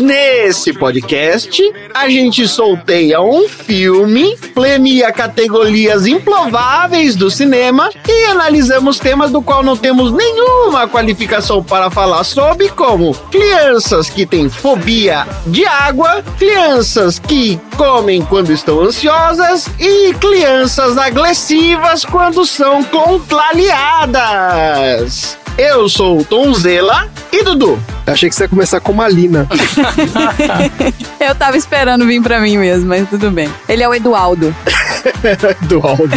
Nesse podcast, a gente sorteia um filme, premia categorias improváveis do cinema e analisamos temas do qual não temos nenhuma qualificação para falar sobre, como crianças que têm fobia de água, crianças que comem quando estão ansiosas e crianças agressivas quando são contrariadas. Eu sou o Tom Zela e Dudu. Achei que você ia começar com Malina. Eu tava esperando vir pra mim mesmo, mas tudo bem. Ele é o Edualdo. Do Aldo.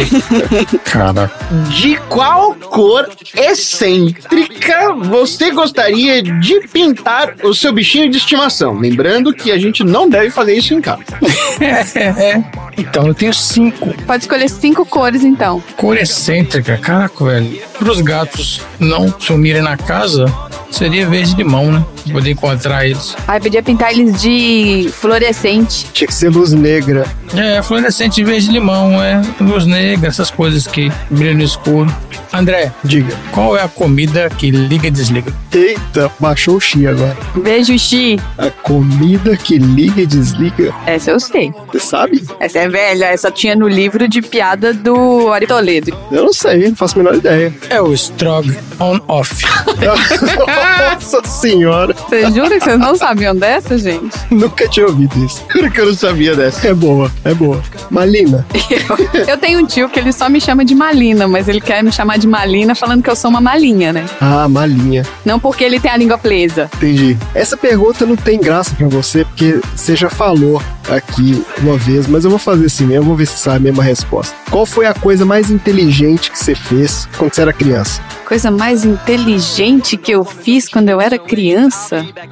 Cara, De qual cor excêntrica você gostaria de pintar o seu bichinho de estimação? Lembrando que a gente não deve fazer isso em casa. Então, eu tenho cinco. Pode escolher cinco cores, então. Cor excêntrica, caraca, velho. Para os gatos não sumirem na casa, seria verde limão, né? Poder encontrar eles. Aí podia pintar eles de fluorescente. tinha que ser luz negra. É, fluorescente verde limão, é luz negra, essas coisas que brilham no escuro. André, Diga. qual é a comida que liga e desliga? Eita, baixou o chi agora. Beijo, Xi. A comida que liga e desliga. Essa eu sei. Você sabe? Essa é velha, essa tinha no livro de piada do Ari Toledo. Eu não sei, não faço a menor ideia. É o strog on off. Nossa senhora, Você jura que vocês não sabiam dessa, gente? nunca tinha ouvido isso. Juro que eu não sabia dessa. É boa, é boa. Malina, Eu, eu tenho um tio que ele só me chama de Malina, mas ele quer me chamar de Malina falando que eu sou uma malinha, né? ah, malinha. Não porque ele tem a língua presa. Entendi. Essa pergunta não tem graça pra você, porque você já falou aqui uma vez, mas eu vou fazer assim mesmo, vou ver se sabe a mesma resposta. Qual foi a coisa mais inteligente que você fez quando você era criança? Coisa mais inteligente que eu fiz quando eu era criança.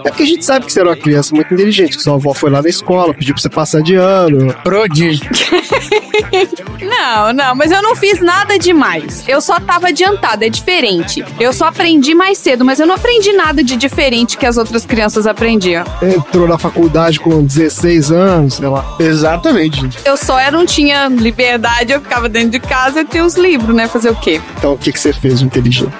É porque a gente sabe que você era uma criança muito inteligente, que sua avó foi lá na escola, pediu pra você passar de ano. Prodígio. Não, não, mas eu não fiz nada demais. Eu só tava adiantada, é diferente. Eu só aprendi mais cedo, mas eu não aprendi nada de diferente que as outras crianças aprendiam. Entrou na faculdade com 16 anos, sei lá. Exatamente. Eu só era, não tinha liberdade, eu ficava dentro de casa e tinha os livros, né? Fazer o quê? Então o que, que você fez de inteligente?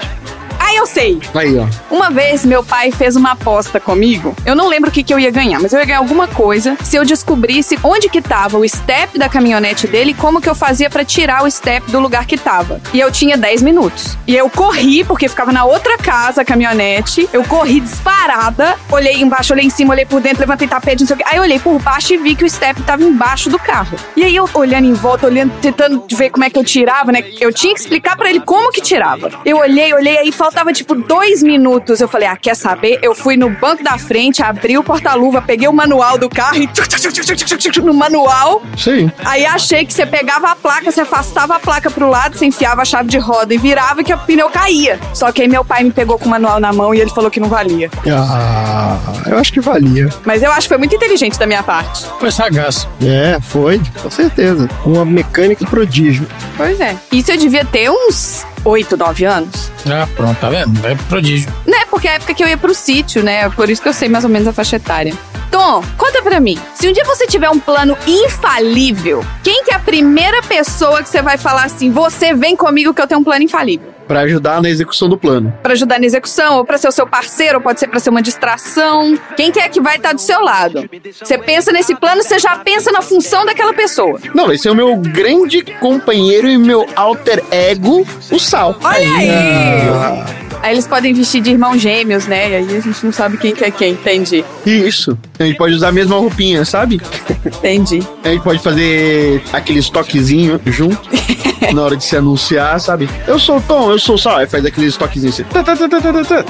Eu sei. Aí, ó. Uma vez meu pai fez uma aposta comigo. Eu não lembro o que, que eu ia ganhar, mas eu ia ganhar alguma coisa se eu descobrisse onde que tava o step da caminhonete dele e como que eu fazia pra tirar o step do lugar que tava. E eu tinha 10 minutos. E eu corri, porque ficava na outra casa a caminhonete. Eu corri disparada, olhei embaixo, olhei em cima, olhei por dentro, levantei tapete, não sei o quê. Aí eu olhei por baixo e vi que o step tava embaixo do carro. E aí eu olhando em volta, olhando, tentando ver como é que eu tirava, né? Eu tinha que explicar pra ele como que tirava. Eu olhei, olhei, aí faltava tipo dois minutos. Eu falei, ah, quer saber? Eu fui no banco da frente, abri o porta-luva, peguei o manual do carro e tchuc, tchuc, tchuc, no manual. Sim. Aí achei que você pegava a placa, você afastava a placa pro lado, você enfiava a chave de roda e virava que o pneu caía. Só que aí meu pai me pegou com o manual na mão e ele falou que não valia. Ah, eu acho que valia. Mas eu acho que foi muito inteligente da minha parte. Foi sagaz. É, foi, com certeza. Uma mecânica prodígio. Pois é. Isso eu devia ter uns 8, 9 anos. Ah, pronto, tá vendo? É prodígio. Né? Porque é a época que eu ia pro sítio, né? Por isso que eu sei mais ou menos a faixa etária. Tom, conta pra mim. Se um dia você tiver um plano infalível, quem que é a primeira pessoa que você vai falar assim, você vem comigo que eu tenho um plano infalível? Pra ajudar na execução do plano. Pra ajudar na execução, ou pra ser o seu parceiro, ou pode ser pra ser uma distração. Quem que é que vai estar do seu lado? Você pensa nesse plano, você já pensa na função daquela pessoa. Não, esse é o meu grande companheiro e meu alter ego, o Sal. Olha aí! Aí eles podem vestir de irmãos gêmeos, né? E aí a gente não sabe quem que é quem. Entendi. Isso. A gente pode usar a mesma roupinha, sabe? Entendi. A gente pode fazer aqueles toquezinhos junto. na hora de se anunciar, sabe? Eu sou o Tom, eu sou o Sal. Aí faz aqueles toquezinhos assim.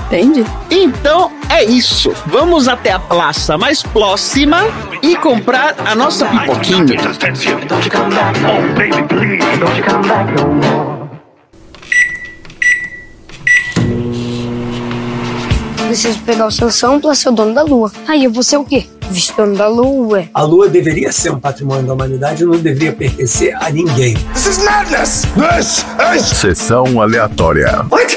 Entendi. Então é isso. Vamos até a praça mais próxima e comprar a nossa pipoquinha. Don't you come back, oh baby, please, don't you come back no more. Preciso pegar o Sansão pra ser o dono da lua. Aí eu vou ser o quê? Donos da lua. A Lua deveria ser um patrimônio da humanidade, não deveria pertencer a ninguém. Sessão aleatória. Muito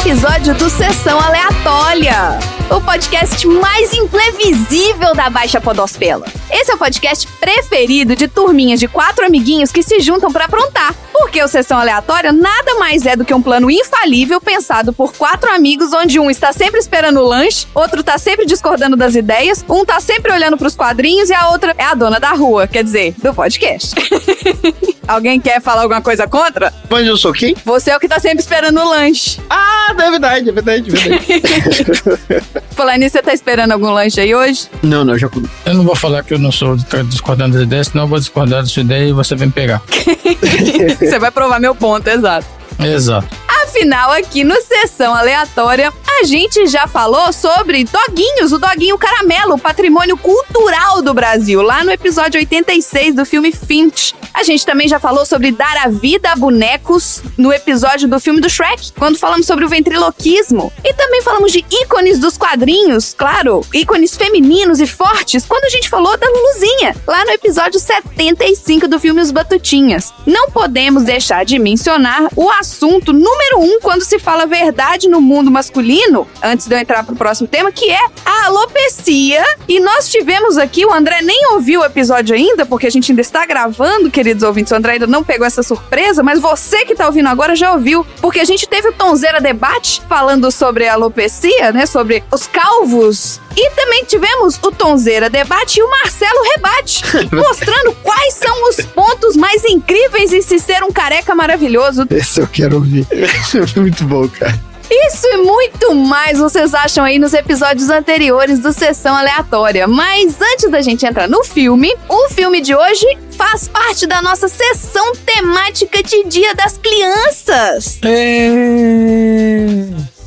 episódio do Sessão Aleatória, o podcast mais imprevisível da Baixa Podosfera. Esse é o podcast preferido de turminhas de quatro amiguinhos que se juntam pra aprontar. Porque o Sessão Aleatória nada mais é do que um plano infalível pensado por quatro amigos, onde um está sempre esperando o lanche, outro tá sempre discordando das ideias, um tá sempre olhando pros quadrinhos e a outra é a dona da rua, quer dizer, do podcast. Alguém quer falar alguma coisa contra? Mas eu sou quem? Você é o que tá sempre esperando o lanche. Ah, é verdade, é verdade, é verdade. Falar nisso, você tá esperando algum lanche aí hoje? não, não, já comi. Eu não vou falar que eu não sou discordando das ideias, senão eu vou discordar da sua ideia e você vem pegar. você vai provar meu ponto, exato. Exato. Afinal, aqui no Sessão Aleatória, a gente já falou sobre doguinhos, o doguinho caramelo, patrimônio cultural do Brasil, lá no episódio 86 do filme Finch. A gente também já falou sobre dar a vida a bonecos no episódio do filme do Shrek, quando falamos sobre o ventriloquismo. E também falamos de ícones dos quadrinhos, claro, ícones femininos e fortes, quando a gente falou da Luluzinha, lá no episódio 75 do filme Os Batutinhas. Não podemos deixar de mencionar o assunto número um quando se fala verdade no mundo masculino, antes de eu entrar pro próximo tema, que é a alopecia. E nós tivemos aqui, o André nem ouviu o episódio ainda, porque a gente ainda está gravando, queridos ouvintes. O André ainda não pegou essa surpresa, mas você que tá ouvindo agora já ouviu, porque a gente teve o Tonzeira Debate falando sobre a alopecia, né? Sobre os calvos. E também tivemos o Tonzeira Debate e o Marcelo Rebate, mostrando quais são os pontos mais incríveis em se ser um careca maravilhoso. Esse eu quero ouvir. Muito bom, cara. Isso e muito mais vocês acham aí nos episódios anteriores do Sessão Aleatória. Mas antes da gente entrar no filme, o filme de hoje faz parte da nossa sessão temática de Dia das Crianças.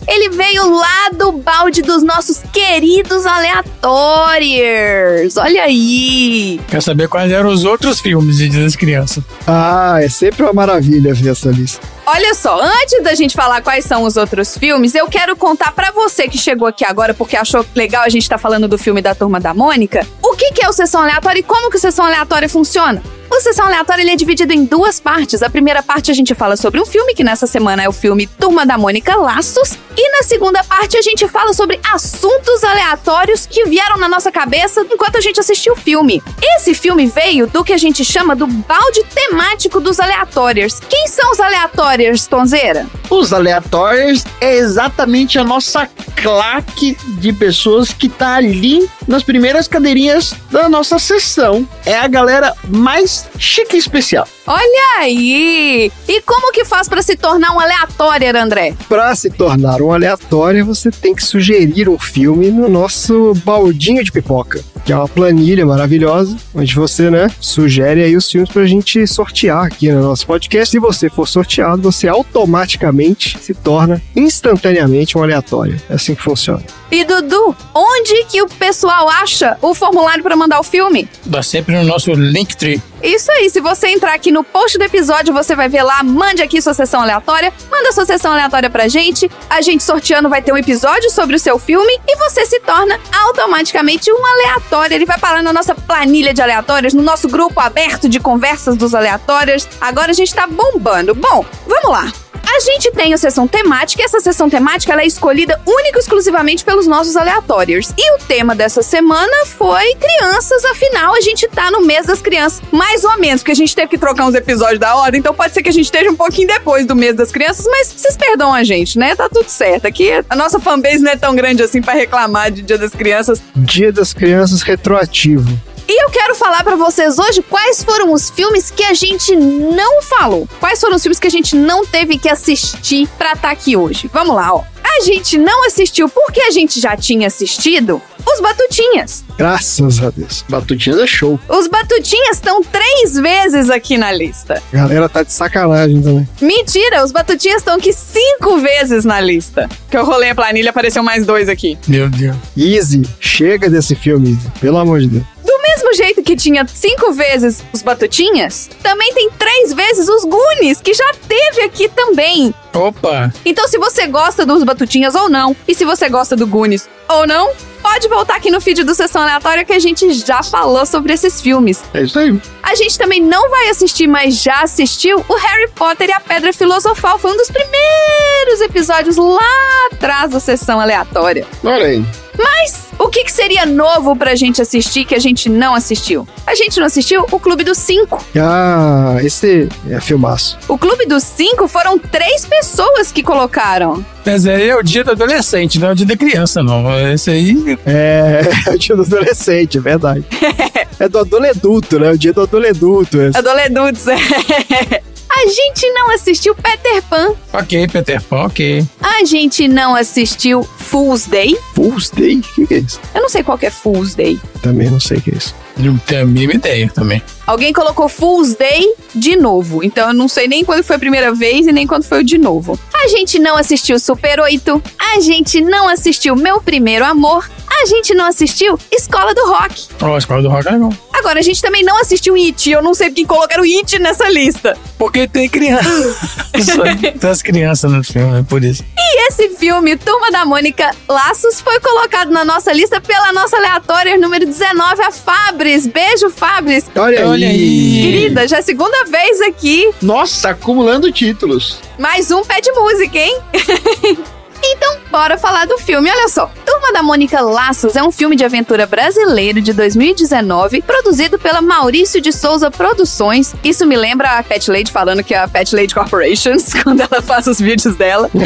Ele veio lá do balde dos nossos queridos aleatórios. Olha aí. Quer saber quais eram os outros filmes de Dia das Crianças? Ah, é sempre uma maravilha ver essa lista. Olha só, antes da gente falar quais são os outros filmes, eu quero contar pra você que chegou aqui agora porque achou legal a gente tá falando do filme da Turma da Mônica, o que, que é o Sessão Aleatória e como que o Sessão Aleatória funciona. O Sessão Aleatória ele é dividido em duas partes. A primeira parte a gente fala sobre um filme, que nessa semana é o filme Turma da Mônica Laços. E na segunda parte a gente fala sobre assuntos aleatórios que vieram na nossa cabeça enquanto a gente assistiu o filme. Esse filme veio do que a gente chama do balde temático dos aleatórios. Quem são os aleatórios, Tonzeira? Os aleatórios é exatamente a nossa claque de pessoas que tá ali nas primeiras cadeirinhas da nossa sessão. É a galera mais chique e especial. Olha aí! E como que faz pra se tornar um aleatório, André? Para se tornar um aleatório, você tem que sugerir um filme no nosso baldinho de pipoca, que é uma planilha maravilhosa, onde você, né, sugere aí os filmes pra gente sortear aqui no nosso podcast. Se você for sorteado, você automaticamente se torna instantaneamente um aleatório. É assim que funciona. E Dudu, onde que o pessoal acha o formulário pra mandar o filme? Dá sempre no nosso Linktree. Isso aí, se você entrar aqui no post do episódio, você vai ver lá, mande aqui sua sessão aleatória, manda sua sessão aleatória pra gente, a gente sorteando vai ter um episódio sobre o seu filme e você se torna automaticamente um aleatório. Ele vai parar na nossa planilha de aleatórios, no nosso grupo aberto de conversas dos aleatórios. Agora a gente tá bombando. Bom, vamos lá. A gente tem a sessão temática e essa sessão temática ela é escolhida única e exclusivamente pelos nossos aleatórios. E o tema dessa semana foi crianças, afinal a gente tá no mês das crianças, mais ou menos, porque a gente teve que trocar uns episódios da hora, então pode ser que a gente esteja um pouquinho depois do mês das crianças, mas vocês perdoam a gente, né? Tá tudo certo. Aqui a nossa fanbase não é tão grande assim pra reclamar de Dia das Crianças. Dia das Crianças retroativo. E eu quero falar pra vocês hoje quais foram os filmes que a gente não falou. Quais foram os filmes que a gente não teve que assistir pra estar aqui hoje. Vamos lá, ó. A gente não assistiu porque a gente já tinha assistido Os Batutinhas. Graças a Deus. Batutinhas é show. Os Batutinhas estão três vezes aqui na lista. A galera tá de sacanagem também. Mentira, os Batutinhas estão aqui cinco vezes na lista. Que eu rolei a planilha, apareceu mais dois aqui. Meu Deus. Easy, chega desse filme, Easy. Pelo amor de Deus. Do mesmo jeito que tinha cinco vezes os Batutinhas, também tem três vezes os Goonies, que já teve aqui também. Opa! Então, se você gosta dos Batutinhas ou não, e se você gosta do Goonies ou não, pode voltar aqui no feed do Sessão Aleatória que a gente já falou sobre esses filmes. É isso aí. A gente também não vai assistir, mas já assistiu o Harry Potter e a Pedra Filosofal. Foi um dos primeiros episódios lá atrás da Sessão Aleatória. Olha aí. Mas o que, que seria novo pra gente assistir que a gente não assistiu? A gente não assistiu o Clube dos Cinco. Ah, esse é filmaço. O Clube dos Cinco foram três pessoas que colocaram. Mas aí é o dia do adolescente, não é o dia da criança, não. Esse aí. É, é o dia do adolescente, é verdade. é do adoleduto, né? O dia do adoleduto. esse. Adolescentes. A gente não assistiu Peter Pan. Ok, Peter Pan, ok. A gente não assistiu Fool's Day. Fool's Day? O que, que é isso? Eu não sei qual que é Fool's Day. Também não sei o que é isso. Não tenho a mínima ideia também. Alguém colocou Fool's Day de novo. Então eu não sei nem quando foi a primeira vez e nem quando foi o de novo. A gente não assistiu Super 8. A gente não assistiu Meu Primeiro Amor. A gente não assistiu Escola do Rock. Ó, a escola do rock é legal. Agora, a gente também não assistiu It. Eu não sei porque colocaram It nessa lista. Porque tem criança. tem as crianças no filme, é por isso. E esse filme, Turma da Mônica Laços, foi colocado na nossa lista pela nossa aleatória número 19, a Fabris. Beijo, Fabris. Olha, Olha aí. Querida, já é a segunda vez aqui. Nossa, acumulando títulos. Mais um pé de música, hein? Então, bora falar do filme. Olha só. Turma da Mônica Laços é um filme de aventura brasileiro de 2019, produzido pela Maurício de Souza Produções. Isso me lembra a Pet Lady falando que é a Pet Lady Corporations, quando ela faz os vídeos dela.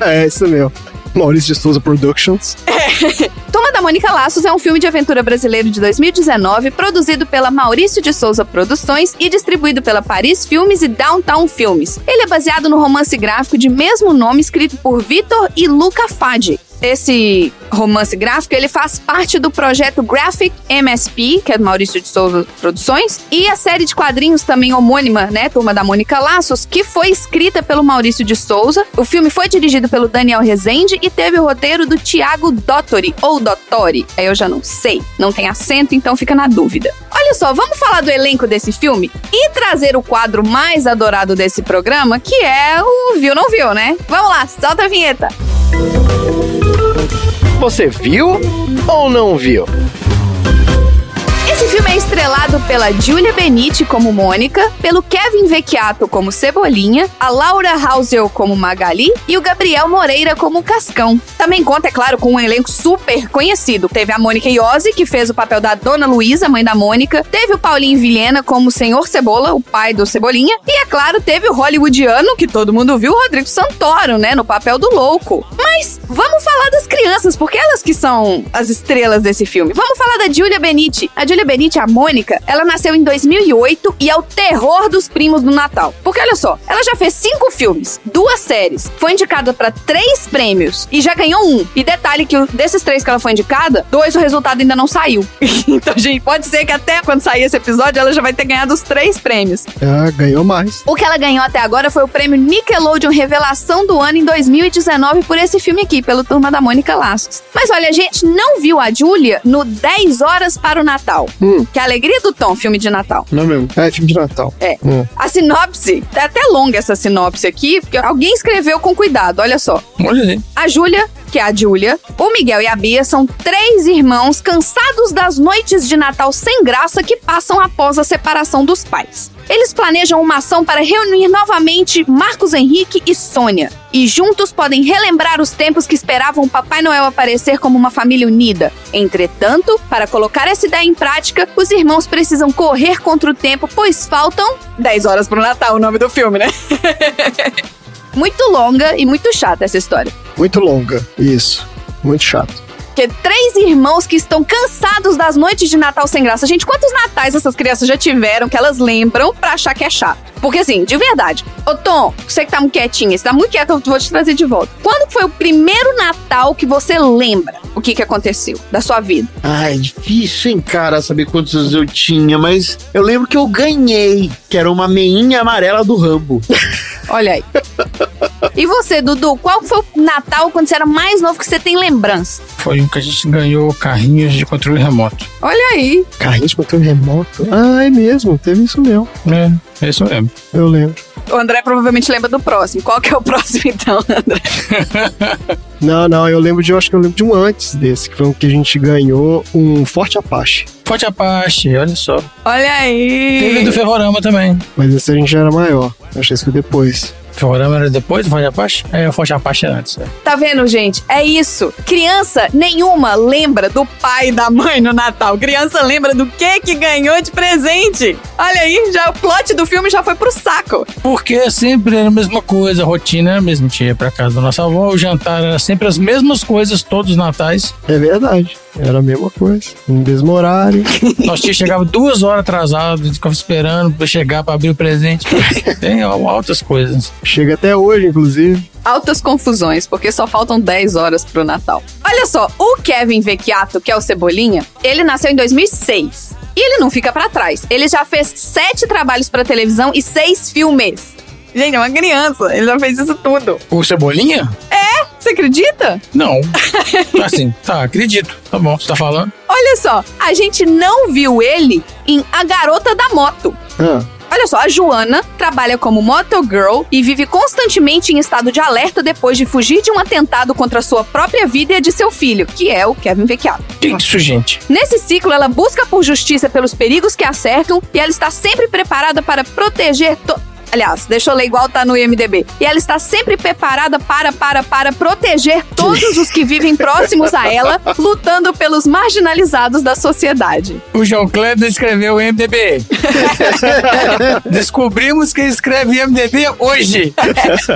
É isso mesmo. Maurício de Souza Productions. Turma da Mônica Laços é um filme de aventura brasileiro de 2019, produzido pela Maurício de Souza Produções e distribuído pela Paris Filmes e Downtown Filmes. Ele é baseado no romance gráfico de mesmo nome escrito por Vitor e Luca Fadi. Esse romance gráfico, ele faz parte do projeto Graphic MSP, que é do Maurício de Souza Produções, e a série de quadrinhos também homônima, né, Turma da Mônica Laços, que foi escrita pelo Maurício de Souza. O filme foi dirigido pelo Daniel Rezende e teve o roteiro do Tiago Dottori, ou Dottori, aí eu já não sei, não tem acento, então fica na dúvida. Olha só, vamos falar do elenco desse filme e trazer o quadro mais adorado desse programa, que é o Viu Não Viu, né? Vamos lá, solta a vinheta. Você viu ou não viu? É estrelado pela Julia Benite como Mônica, pelo Kevin Vecchiato como Cebolinha, a Laura Housel como Magali e o Gabriel Moreira como Cascão. Também conta, é claro, com um elenco super conhecido. Teve a Mônica Iose, que fez o papel da Dona Luísa, mãe da Mônica. Teve o Paulinho Vilhena como Senhor Cebola, o pai do Cebolinha. E, é claro, teve o hollywoodiano, que todo mundo viu, o Rodrigo Santoro, né, no papel do louco. Mas vamos falar das crianças, porque elas que são as estrelas desse filme. Vamos falar da Julia Benite. A Julia Benite, a Mônica, ela nasceu em 2008 e é o terror dos primos do Natal. Porque olha só, ela já fez cinco filmes, duas séries, foi indicada para três prêmios e já ganhou um. E detalhe que desses três que ela foi indicada, dois o resultado ainda não saiu. então, gente, pode ser que até quando sair esse episódio ela já vai ter ganhado os três prêmios. Ah, ganhou mais. O que ela ganhou até agora foi o prêmio Nickelodeon Revelação do Ano em 2019 por esse filme aqui, pelo Turma da Mônica Laços. Mas olha, a gente não viu a Júlia no 10 Horas para o Natal, Hum. Que é a Alegria do Tom, filme de Natal. Não é mesmo? É, filme de Natal. É. Hum. A sinopse, é até longa essa sinopse aqui, porque alguém escreveu com cuidado, olha só. Olha aí. A Júlia, que é a Júlia, o Miguel e a Bia são três irmãos cansados das noites de Natal sem graça que passam após a separação dos pais. Eles planejam uma ação para reunir novamente Marcos Henrique e Sônia. E juntos podem relembrar os tempos que esperavam Papai Noel aparecer como uma família unida. Entretanto, para colocar essa ideia em prática, os irmãos precisam correr contra o tempo, pois faltam 10 horas para o Natal, o nome do filme, né? muito longa e muito chata essa história. Muito longa. Isso. Muito chato. Que três irmãos que estão cansados das noites de Natal sem graça. Gente, quantos natais essas crianças já tiveram que elas lembram pra achar que é chato? Porque assim, de verdade. Ô Tom, você que tá muito quietinha, você tá muito quieto, eu vou te trazer de volta. Quando foi o primeiro Natal que você lembra o que que aconteceu da sua vida? Ai, é difícil, hein, cara, saber quantos anos eu tinha, mas eu lembro que eu ganhei, que era uma meinha amarela do Rambo. Olha aí. E você, Dudu, qual foi o Natal quando você era mais novo que você tem lembrança? Foi um que a gente ganhou carrinhos de controle remoto. Olha aí. Carrinho de controle remoto? Ah, é mesmo, teve isso mesmo. É, é isso mesmo. Eu lembro. O André provavelmente lembra do próximo. Qual que é o próximo, então, André? Não, não, eu lembro de, eu acho que eu lembro de um antes desse, que foi um que a gente ganhou um Forte Apache. Forte Apache, olha só. Olha aí. Teve do Ferrorama também. Mas esse a gente já era maior. Eu achei que foi depois. Ferrorama era depois do Forte Apache? É, o Forte Apache era antes. é. Tá vendo, gente? É isso. Criança nenhuma lembra do pai e da mãe no Natal. Criança lembra do que que ganhou de presente. Olha aí, já o plot do filme já foi pro saco. Porque sempre era a mesma coisa, a rotina era a mesma. A gente ia pra casa da nossa avó, o jantar era sempre as mesmas coisas todos os natais. É verdade. Era a mesma coisa. No mesmo horário. Nosso tia chegava duas horas atrasado, ficava esperando pra chegar pra abrir o presente. Tem altas coisas. Chega até hoje, inclusive. Altas confusões, porque só faltam 10 horas pro Natal. Olha só, o Kevin Vecchiato, que é o Cebolinha, ele nasceu em 2006. E ele não fica pra trás. Ele já fez sete trabalhos pra televisão e seis filmes. Gente, é uma criança. Ele já fez isso tudo. O Cebolinha? Você acredita? Não. Assim, tá, acredito. Tá bom, você tá falando. Olha só, a gente não viu ele em A Garota da Moto. Ah, Olha só, a Joana trabalha como motogirl e vive constantemente em estado de alerta depois de fugir de um atentado contra sua própria vida e a de seu filho, que é o Kevin Vecchiato. Que isso, gente? Nesse ciclo, ela busca por justiça pelos perigos que a cercam e ela está sempre preparada para proteger. To... Aliás, deixa eu ler igual tá no IMDB. E ela está sempre preparada para, para, para proteger todos os que vivem próximos a ela, lutando pelos marginalizados da sociedade. O João Kleber escreveu o MDB. Descobrimos que ele escreve MDB hoje.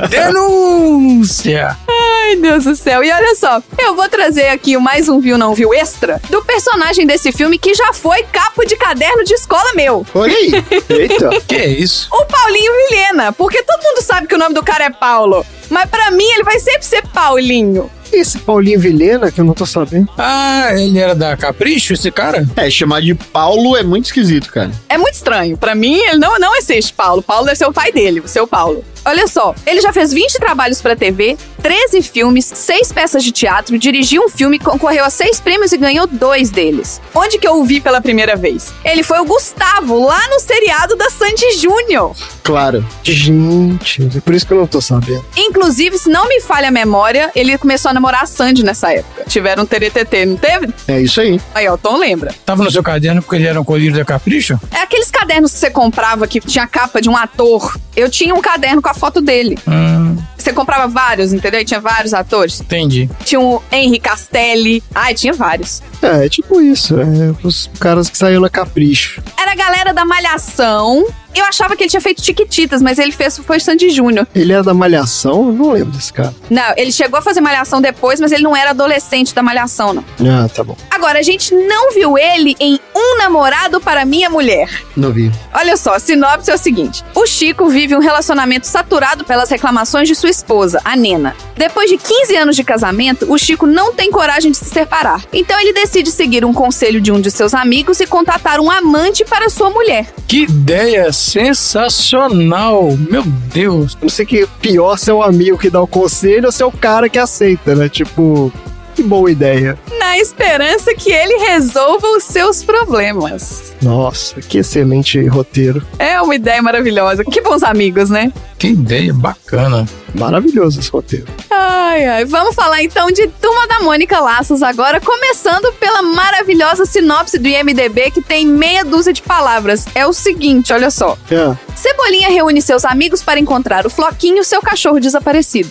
Denúncia. Ai, Deus do céu. E olha só, eu vou trazer aqui mais um Viu Não Viu extra do personagem desse filme que já foi capo de caderno de escola meu. Olha aí. eita. Que é isso? O Paulinho Vilhena, porque todo mundo sabe que o nome do cara é Paulo. Mas pra mim ele vai sempre ser Paulinho. Esse Paulinho Vilhena, que eu não tô sabendo. Ah, ele era da Capricho, esse cara? É, chamar de Paulo é muito esquisito, cara. É muito estranho. Pra mim, ele não, não existe Paulo. Paulo deve ser o pai dele, o seu Paulo. Olha só, ele já fez 20 trabalhos pra TV, 13 filmes, 6 peças de teatro, dirigiu um filme, concorreu a 6 prêmios e ganhou dois deles. Onde que eu o vi pela primeira vez? Ele foi o Gustavo, lá no seriado da Sandy Júnior. Claro. Gente, é por isso que eu não tô sabendo. Inclusive, se não me falha a memória, ele começou a namorar a Sandy nessa época. Tiveram um TTT, não teve? É isso aí. Aí, ó, o Tom lembra. Tava no seu caderno porque ele era um colírio da Capricho? É aqueles cadernos que você comprava que tinha a capa de um ator. Eu tinha um caderno com a foto dele. Hum, Você comprava vários, entendeu? E tinha vários atores. entendi. Tinha o Henry Castelli. Ai, tinha vários. É, é tipo isso. É os caras que saíram na Capricho. Era a galera da Malhação. Eu achava que ele tinha feito Tiquititas, mas ele fez foi Sandy Júnior. Ele é da Malhação? Eu não lembro desse cara. Não, ele chegou a fazer Malhação depois, mas ele não era adolescente da Malhação, não. Ah, tá bom. Agora, a gente não viu ele em Um Namorado para Minha Mulher. Não vi. Olha só, a sinopse é o seguinte: o Chico vive um relacionamento saturado pelas reclamações de sua esposa, a Nena. Depois de 15 anos de casamento, o Chico não tem coragem de se separar. Então ele decide seguir um conselho de um de seus amigos e contatar um amante para sua mulher. Que ideia sensacional! Meu Deus! Não sei que pior se é o amigo que dá o conselho ou se é o cara que aceita, né? Tipo, que boa ideia. Na esperança que ele resolva os seus problemas. Nossa, que excelente roteiro. É uma ideia maravilhosa. Que bons amigos, né? Que ideia bacana. Maravilhoso esse roteiro. Ai, ai. Vamos falar então de Turma da Mônica Laços agora, começando pela maravilhosa sinopse do IMDB que tem meia dúzia de palavras. É o seguinte, olha só. É. Cebolinha reúne seus amigos para encontrar o Floquinho, seu cachorro desaparecido.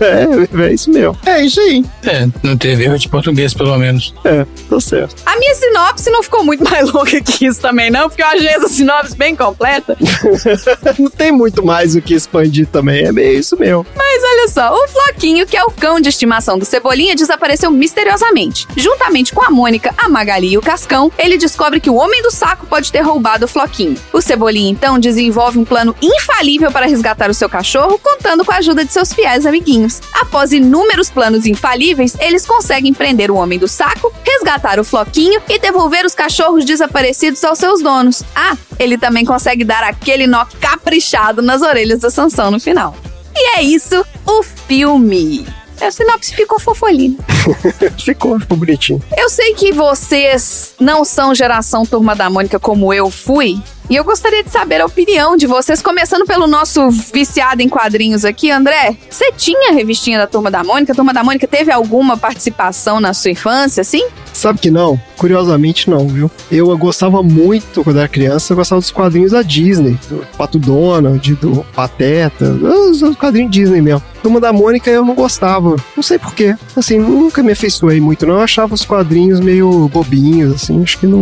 É, é isso mesmo. É isso aí. É, não teve erro de português, pelo menos. É, tá certo. A minha sinopse não ficou muito mais longa que isso também, não, porque eu achei essa sinopse bem completa. Não tem muito mais o que expandir também, é meio isso mesmo. Mas olha Olha só, o Floquinho, que é o cão de estimação do Cebolinha, desapareceu misteriosamente. Juntamente com a Mônica, a Magali e o Cascão, ele descobre que o Homem do Saco pode ter roubado o Floquinho. O Cebolinha, então, desenvolve um plano infalível para resgatar o seu cachorro, contando com a ajuda de seus fiéis amiguinhos. Após inúmeros planos infalíveis, eles conseguem prender o Homem do Saco, resgatar o Floquinho e devolver os cachorros desaparecidos aos seus donos. Ah, ele também consegue dar aquele nó caprichado nas orelhas da Sansão no final. E é isso, o filme. A sinopse ficou fofolina. ficou, ficou bonitinho. Eu sei que vocês não são geração Turma da Mônica como eu fui. E eu gostaria de saber a opinião de vocês, começando pelo nosso viciado em quadrinhos aqui, André. Você tinha a revistinha da Turma da Mônica? A Turma da Mônica teve alguma participação na sua infância, assim? Sabe que não? Curiosamente não, viu? Eu gostava muito, quando era criança, eu gostava dos quadrinhos da Disney, do Pato Donald, do Pateta, os os quadrinhos Disney mesmo. Turma da Mônica eu não gostava, não sei porquê. Assim, nunca me afeiçoei muito, não. Eu achava os quadrinhos meio bobinhos, assim, acho que não.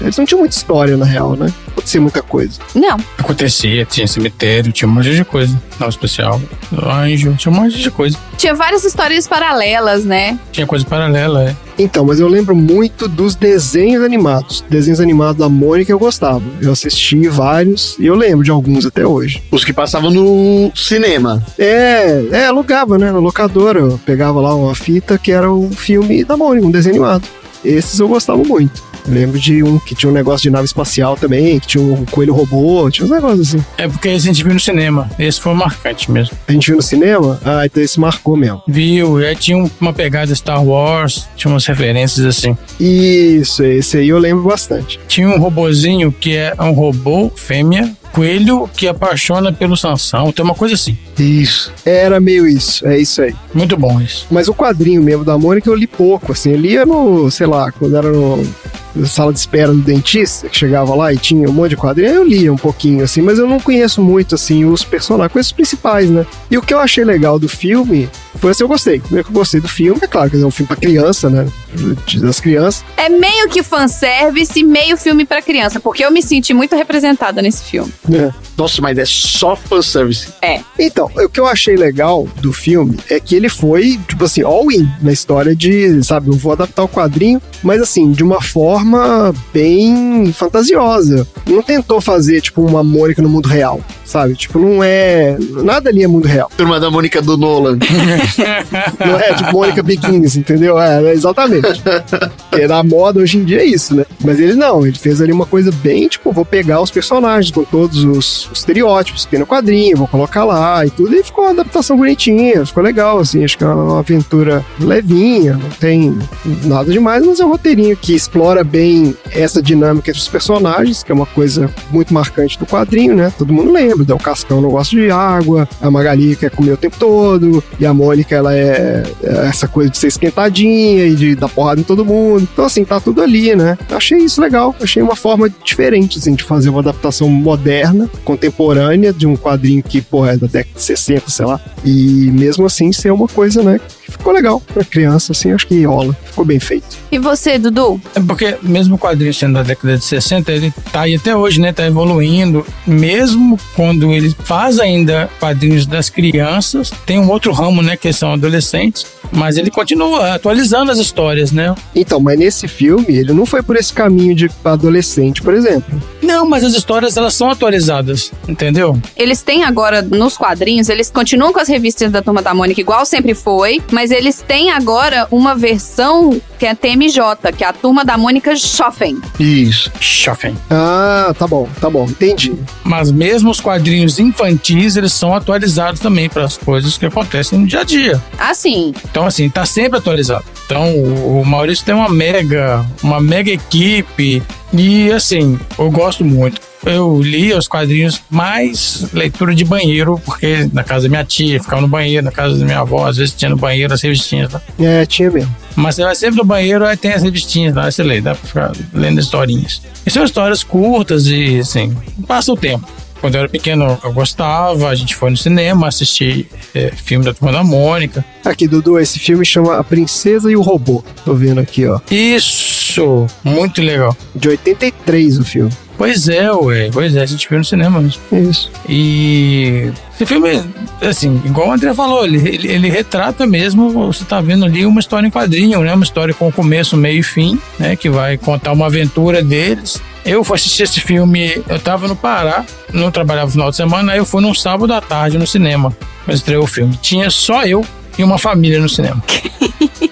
Eles não tinham muita história, na real, né? Acontecia muita coisa. Não. Acontecia, tinha cemitério, tinha um monte de coisa. Não especial. Anjo, tinha um monte de coisa. Tinha várias histórias paralelas, né? Tinha coisa paralela, é. Então, mas eu lembro muito dos desenhos animados. Desenhos animados da Mônica eu gostava. Eu assisti vários e eu lembro de alguns até hoje. Os que passavam no cinema. É, é, alugava, né? Na locadora. Eu pegava lá uma fita que era um filme da Mônica, um desenho animado. Esses eu gostava muito. Lembro de um que tinha um negócio de nave espacial também, que tinha um coelho robô, tinha uns negócios assim. É porque esse a gente viu no cinema. Esse foi marcante mesmo. A gente viu no cinema? Ah, então esse marcou mesmo. Viu? E aí tinha um- uma pegada Star Wars, tinha umas referências assim. Isso, esse aí eu lembro bastante. Tinha um robozinho que é um robô fêmea, coelho que apaixona pelo Sansão. Tem uma coisa assim. Isso. Era meio isso, é isso aí. Muito bom isso. Mas o quadrinho mesmo da Mônica eu li pouco, assim. Eu lia no, sei lá, quando era no na sala de espera do dentista, que chegava lá e tinha um monte de quadrinho, aí eu lia um pouquinho, assim, mas eu não conheço muito, assim, os personagens, conheço os principais, né? E o que eu achei legal do filme foi assim, eu gostei. Primeiro que eu gostei do filme, é claro que é um filme pra criança, né? Das crianças. É meio que fanservice e meio filme pra criança, porque eu me senti muito representada nesse filme. Né? Nossa, mas é só fanservice. É. Então, o que eu achei legal do filme é que ele foi, tipo assim, all-in na história de, sabe, eu vou adaptar o quadrinho, mas assim, de uma forma bem fantasiosa. Não tentou fazer, tipo, uma Mônica no mundo real, sabe? Tipo, não é. Nada ali é mundo real. Turma da Mônica do Nolan. Não é tipo Mônica Biquins, entendeu? É, é, exatamente. Que na moda hoje em dia é isso, né? Mas ele não, ele fez ali uma coisa bem, tipo, vou pegar os personagens com todos os, os estereótipos que tem no quadrinho, vou colocar lá e tudo, e ficou uma adaptação bonitinha, ficou legal, assim, acho que é uma aventura levinha, não tem nada demais, mas é um roteirinho que explora bem essa dinâmica entre os personagens, que é uma coisa muito marcante do quadrinho, né? Todo mundo lembra, o Cascão não gosta de água, a Magali quer comer o tempo todo, e a Mônica, ela é, é essa coisa de ser esquentadinha e de dar porrada em todo mundo. Então, assim, tá tudo ali, né? Achei isso legal, achei uma forma diferente, assim, de fazer uma adaptação moderna, contemporânea, de um quadrinho que, pô, é da década de 60, sei lá. E mesmo assim ser uma coisa, né, ficou legal pra criança, assim, acho que rola. Ficou bem feito. E você, Dudu? É porque mesmo o quadrinho sendo da década de 60, ele tá aí até hoje, né? Tá evoluindo. Mesmo quando ele faz ainda quadrinhos das crianças, tem um outro ramo, né? Que são adolescentes. Mas ele continua atualizando as histórias, né? Então, mas nesse filme, ele não foi por esse caminho de adolescente, por exemplo. Não, mas as histórias elas são atualizadas, entendeu? Eles têm agora nos quadrinhos, eles continuam com as revistas da Turma da Mônica igual sempre foi, mas eles têm agora uma versão que é TMJ, que é a Turma da Mônica Schoffen. Isso. Shopping. Ah, tá bom, tá bom, entendi. Mas mesmo os quadrinhos infantis, eles são atualizados também para as coisas que acontecem no dia a dia. Assim, Então, assim, tá sempre atualizado. Então, o o Maurício tem uma mega, uma mega equipe. E, assim, eu gosto muito. Eu li os quadrinhos mais leitura de banheiro, porque na casa da minha tia, ficava no banheiro, na casa da minha avó, às vezes tinha no banheiro as revistinhas lá. É, tinha mesmo. Mas você vai sempre no banheiro, aí tem as revistinhas lá, você lê, dá pra ficar lendo historinhas. E são histórias curtas e, assim, passa o tempo. Quando eu era pequeno, eu gostava, a gente foi no cinema, assistir é, filme da Turma da Mônica. Aqui, Dudu, esse filme chama A Princesa e o Robô. Tô vendo aqui, ó. Isso! Muito legal. De 83 o filme. Pois é, ué. Pois é, a gente viu no cinema mesmo. Isso. E esse filme, assim, igual o André falou, ele, ele, ele retrata mesmo, você tá vendo ali uma história em quadrinho, né? Uma história com começo, meio e fim, né? Que vai contar uma aventura deles. Eu fui assistir esse filme, eu tava no Pará, não trabalhava no final de semana, aí eu fui num sábado à tarde no cinema, quando estreou o filme. Tinha só eu e uma família no cinema.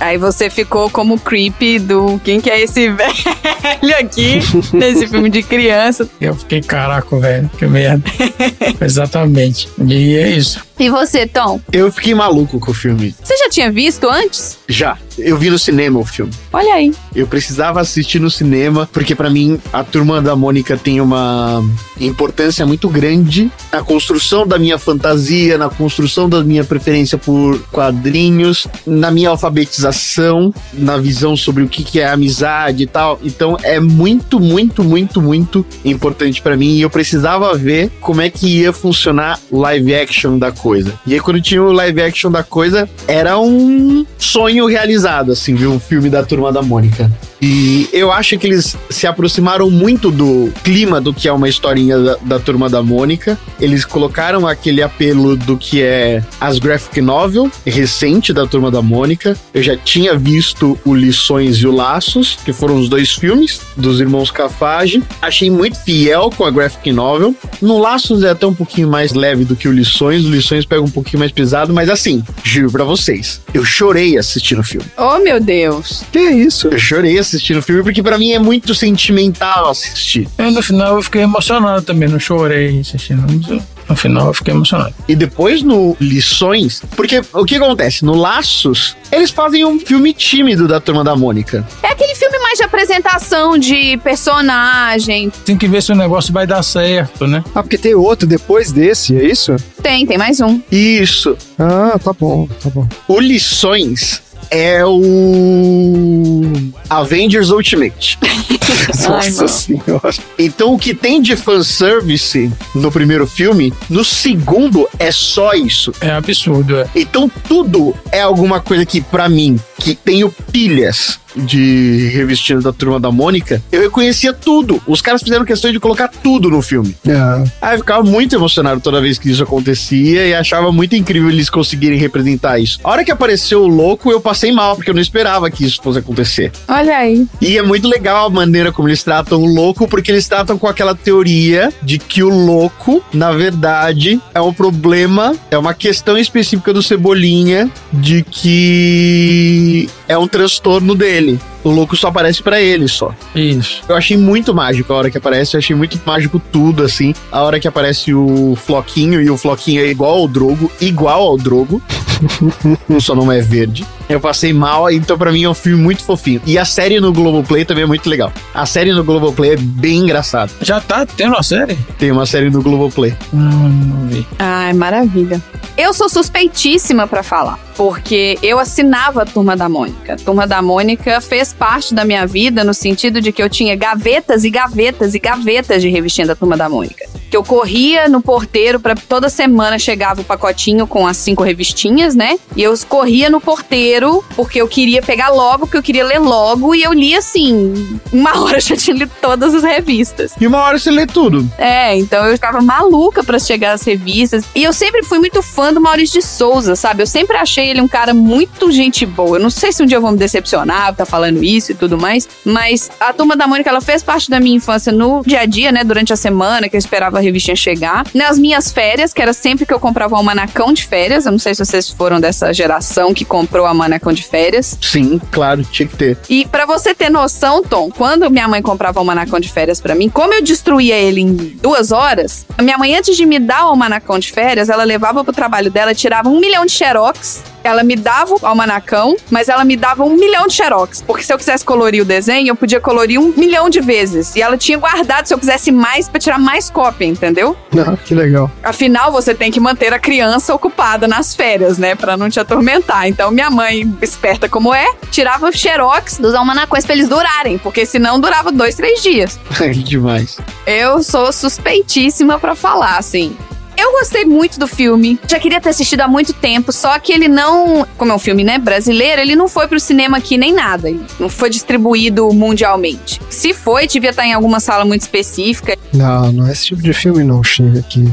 Aí você ficou como creepy do quem que é esse velho aqui nesse filme de criança. Eu fiquei, caraca, velho, que merda. Exatamente. E é isso. E você, Tom? Eu fiquei maluco com o filme. Você já tinha visto antes? Já. Eu vi no cinema o filme. Olha aí. Eu precisava assistir no cinema, porque pra mim a turma da Mônica tem uma importância muito grande na construção da minha fantasia, na construção da minha preferência por quadrinhos, na minha alfabetização, na visão sobre o que é amizade e tal. Então é muito, muito, muito, muito importante pra mim e eu precisava ver como é que ia funcionar live action da coisa. E aí quando tinha o live action da coisa, era um sonho realizado, assim, ver um filme da turma da Mônica. E eu acho que eles se aproximaram muito do clima do que é uma historinha da, da turma da Mônica. Eles colocaram aquele apelo do que é as graphic novel recente da turma da Mônica. Eu já tinha visto o Lições e o Laços, que foram os dois filmes dos irmãos Cafage. Achei muito fiel com a graphic novel. No Laços é até um pouquinho mais leve do que o Lições. O Lições pega um pouquinho mais pesado, mas assim, juro pra vocês, eu chorei assistindo o filme. Oh, meu Deus. Que isso? Eu chorei assistindo o filme porque pra mim é muito sentimental assistir. E no final eu fiquei emocionado também, não chorei assistindo. mas No final eu fiquei emocionado. E depois no Lições, porque o que acontece? No Laços, eles fazem um filme tímido da turma da Mônica. É aquele filme mais de apresentação de personagem. Tem que ver se o negócio vai dar certo, né? Ah, porque tem outro depois desse, é isso? Tem, tem mais um. Isso. Ah, tá bom, tá bom. O Lições é o Avengers Ultimate. Nossa senhora. Então o que tem de fanservice no primeiro filme, no segundo é só isso. É absurdo, é. Então tudo é alguma coisa que, pra mim, que tenho pilhas de revestindo da turma da Mônica, eu reconhecia tudo. Os caras fizeram questão de colocar tudo no filme. É. Aí eu ficava muito emocionado toda vez que isso acontecia e achava muito incrível eles conseguirem representar isso. A hora que apareceu o louco, eu passei mal, porque eu não esperava que isso fosse acontecer. Olha aí. E é muito legal a maneira como eles tratam o louco, porque eles tratam com aquela teoria de que o louco, na verdade, é um problema, é uma questão específica do Cebolinha de que é um transtorno dele. O louco só aparece pra ele só. Isso. Eu achei muito mágico a hora que aparece, eu achei muito mágico tudo, assim. A hora que aparece o Floquinho, e o Floquinho é igual ao Drogo, igual ao Drogo. só não é verde. Eu passei mal, então pra mim é um filme muito fofinho. E a série no Globoplay também é muito legal. A série no Globoplay é bem engraçada. Já tá tendo a série? Tem uma série no Globoplay. Não, não vi. Ai, maravilha. Eu sou suspeitíssima pra falar, porque eu assinava a Turma da Mônica. A Turma da Mônica fez parte da minha vida no sentido de que eu tinha gavetas e gavetas e gavetas de revistinha da Turma da Mônica. Que eu corria no porteiro para toda semana chegava o pacotinho com as cinco revistinhas, né? E eu corria no porteiro porque eu queria pegar logo, porque eu queria ler logo e eu li assim, uma hora eu já tinha lido todas as revistas. E uma hora você lê tudo. É, então eu ficava maluca pra chegar às revistas. E eu sempre fui muito fã do Maurício de Souza, sabe? Eu sempre achei ele um cara muito gente boa. Eu não sei se um dia eu vou me decepcionar, tá falando isso e tudo mais, mas a Turma da Mônica, ela fez parte da minha infância no dia a dia, né? Durante a semana, que eu esperava a revistinha chegar. Nas minhas férias, que era sempre que eu comprava um manacão de férias. Eu não sei se vocês foram dessa geração que comprou a manacão de férias. Sim, claro, tinha que ter. E pra você ter noção, Tom, quando minha mãe comprava um manacão de férias pra mim, como eu destruía ele em duas horas, a minha mãe, antes de me dar o manacão de férias, ela levava pro trabalho dela, tirava um milhão de xerox, ela me dava o almanacão, mas ela me dava um milhão de xerox. Porque se eu quisesse colorir o desenho, eu podia colorir um milhão de vezes. E ela tinha guardado, se eu quisesse mais, pra tirar mais cópia, entendeu? Ah, que legal. Afinal, você tem que manter a criança ocupada nas férias, né? Pra não te atormentar. Então, minha mãe, esperta como é, tirava xerox dos almanacões pra eles durarem. Porque senão durava dois, três dias. É demais. Eu sou suspeitíssima pra falar, assim. Eu gostei muito do filme. Já queria ter assistido há muito tempo, só que ele não, como é um filme, né, brasileiro, ele não foi pro cinema aqui nem nada. Ele não foi distribuído mundialmente. Se foi, devia estar em alguma sala muito específica. Não, não é esse tipo de filme não chega aqui.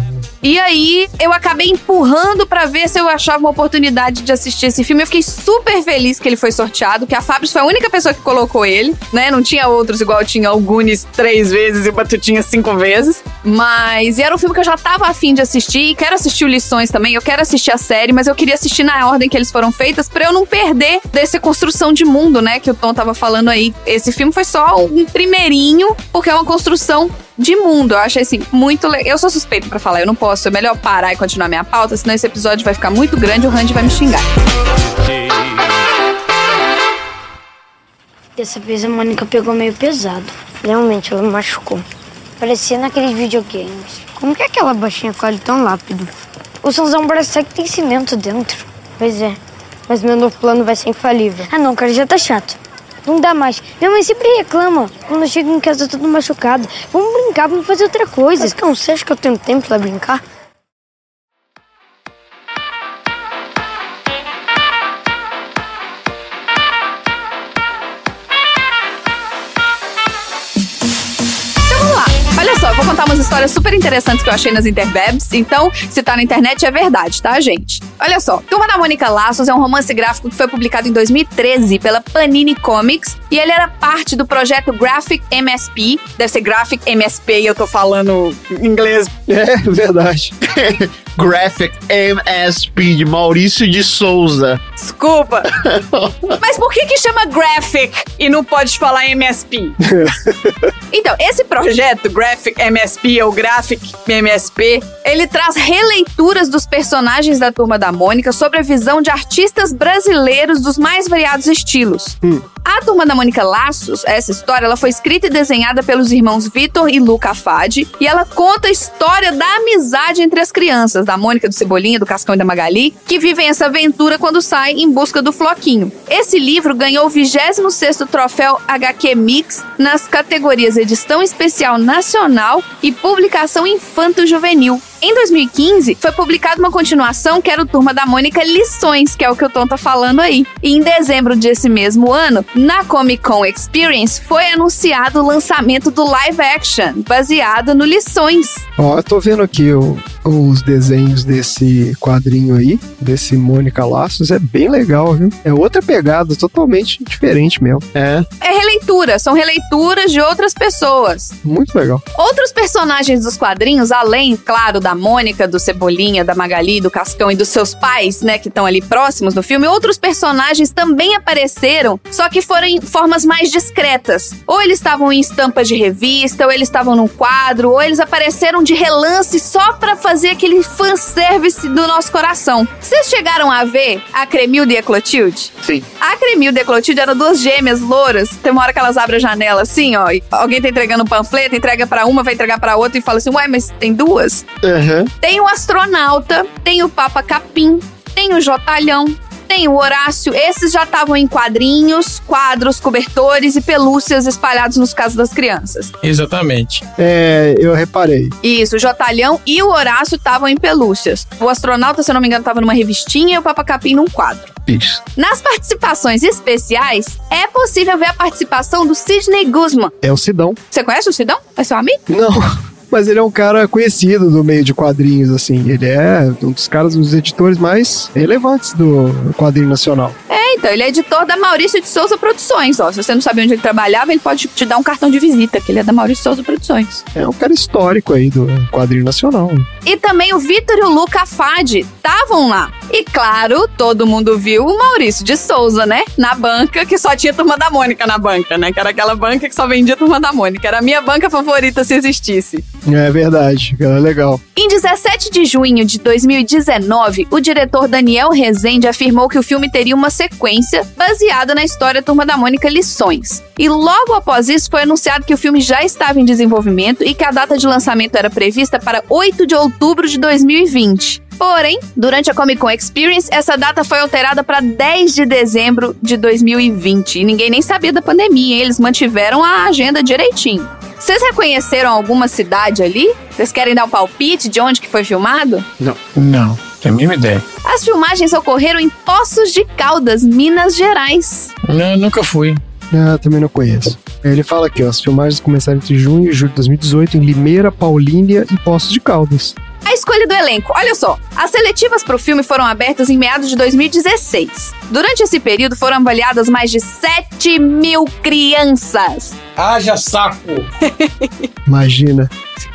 E aí, eu acabei empurrando pra ver se eu achava uma oportunidade de assistir esse filme. Eu fiquei super feliz que ele foi sorteado, que a Fabris foi a única pessoa que colocou ele, né? Não tinha outros igual tinha o três vezes e o Batutinha cinco vezes. Mas era um filme que eu já tava afim de assistir. E quero assistir o Lições também. Eu quero assistir a série, mas eu queria assistir na ordem que eles foram feitas pra eu não perder dessa construção de mundo, né? Que o Tom tava falando aí. Esse filme foi só um primeirinho, porque é uma construção de mundo. Eu achei assim muito legal. Eu sou suspeito pra falar, eu não posso. É melhor parar e continuar minha pauta, senão esse episódio vai ficar muito grande e o Randy vai me xingar. Dessa vez a Mônica pegou meio pesado. Realmente, ela me machucou. Parecia naqueles videogames. Como que aquela baixinha colhe tão rápido? O Sãozão parece que tem cimento dentro. Pois é. Mas meu novo plano vai ser infalível. Ah não, cara, já tá chato. Não dá mais. Minha mãe sempre reclama quando eu chego em casa tudo machucado. Vamos brincar, vamos fazer outra coisa. Mas não, você acha que eu tenho tempo pra brincar? Histórias super interessantes que eu achei nas interwebs. Então, se tá na internet é verdade, tá, gente? Olha só, Turma da Mônica Laços é um romance gráfico que foi publicado em 2013 pela Panini Comics e ele era parte do projeto Graphic MSP. Deve ser Graphic MSP, eu tô falando inglês. É verdade. Graphic MSP de Maurício de Souza. Desculpa. Mas por que que chama Graphic e não pode falar MSP? Então, esse projeto, Graphic MSP ou Graphic MSP, ele traz releituras dos personagens da Turma da Mônica sobre a visão de artistas brasileiros dos mais variados estilos. A Turma da Mônica Laços, essa história, ela foi escrita e desenhada pelos irmãos Vitor e Luca Fadi, e ela conta a história da amizade entre as crianças, da Mônica, do Cebolinha, do Cascão e da Magali, que vivem essa aventura quando saem em busca do Floquinho. Esse livro ganhou o 26º troféu HQ Mix nas categorias Edição Especial Nacional e Publicação Infanto-Juvenil. Em 2015, foi publicada uma continuação que era o Turma da Mônica Lições, que é o que o Tom tá falando aí. E em dezembro desse mesmo ano, na Comic Con Experience, foi anunciado o lançamento do live action, baseado no Lições. Ó, eu tô vendo aqui o- os desenhos desse quadrinho aí, desse Mônica Laços, é bem legal, viu? É outra pegada, totalmente diferente mesmo. É. É releitura, são releituras de outras pessoas. Muito legal. Outros personagens dos quadrinhos, além, claro, da Mônica, do Cebolinha, da Magali, do Cascão e dos seus pais, né, que estão ali próximos no filme, outros personagens também apareceram, só que foram em formas mais discretas. Ou eles estavam em estampas de revista, ou eles estavam num quadro, ou eles apareceram de relance só pra fazer aquele fanservice do nosso coração. Vocês chegaram a ver a Cremilda e a Clotilde? Sim. A Cremilda e a Clotilde eram duas gêmeas louras. Tem uma hora que elas abrem a janela assim, ó. E alguém tá entregando um panfleto, entrega pra uma, vai entregar pra outra e fala assim: Ué, mas tem duas? Aham. Tem o astronauta, tem o Papa Capim, tem o Jotalhão. Tem o Horácio, esses já estavam em quadrinhos, quadros, cobertores e pelúcias espalhados nos casos das crianças. Exatamente. É, eu reparei. Isso, o Jotalhão e o Horácio estavam em pelúcias. O astronauta, se eu não me engano, estava numa revistinha e o Papa Capim num quadro. Isso. Nas participações especiais, é possível ver a participação do Sidney Guzman. É o Sidão. Você conhece o Sidão? É seu amigo? Não. Mas ele é um cara conhecido no meio de quadrinhos, assim. Ele é um dos caras, um dos editores mais relevantes do quadrinho nacional. É, então, ele é editor da Maurício de Souza Produções, ó. Se você não sabia onde ele trabalhava, ele pode te dar um cartão de visita, que ele é da Maurício de Souza Produções. É um cara histórico aí do quadrinho nacional. E também o Vitor e o Luca Fadi estavam lá. E claro, todo mundo viu o Maurício de Souza, né? Na banca, que só tinha Turma da Mônica na banca, né? Que era aquela banca que só vendia Turma da Mônica. Era a minha banca favorita se existisse. É verdade, cara, legal. Em 17 de junho de 2019, o diretor Daniel Rezende afirmou que o filme teria uma sequência baseada na história Turma da Mônica Lições. E logo após isso foi anunciado que o filme já estava em desenvolvimento e que a data de lançamento era prevista para 8 de outubro de 2020. Porém, durante a Comic Con Experience, essa data foi alterada para 10 de dezembro de 2020. E ninguém nem sabia da pandemia, hein? eles mantiveram a agenda direitinho. Vocês reconheceram alguma cidade ali? Vocês querem dar um palpite de onde que foi filmado? Não, tem a mínima ideia. As filmagens ocorreram em Poços de Caldas, Minas Gerais. Não, nunca fui. Ah, também não conheço. Ele fala aqui, ó, as filmagens começaram entre junho e julho de 2018 em Limeira, Paulínia e Poços de Caldas. A escolha do elenco. Olha só, as seletivas para o filme foram abertas em meados de 2016. Durante esse período foram avaliadas mais de 7 mil crianças. Haja saco! Imagina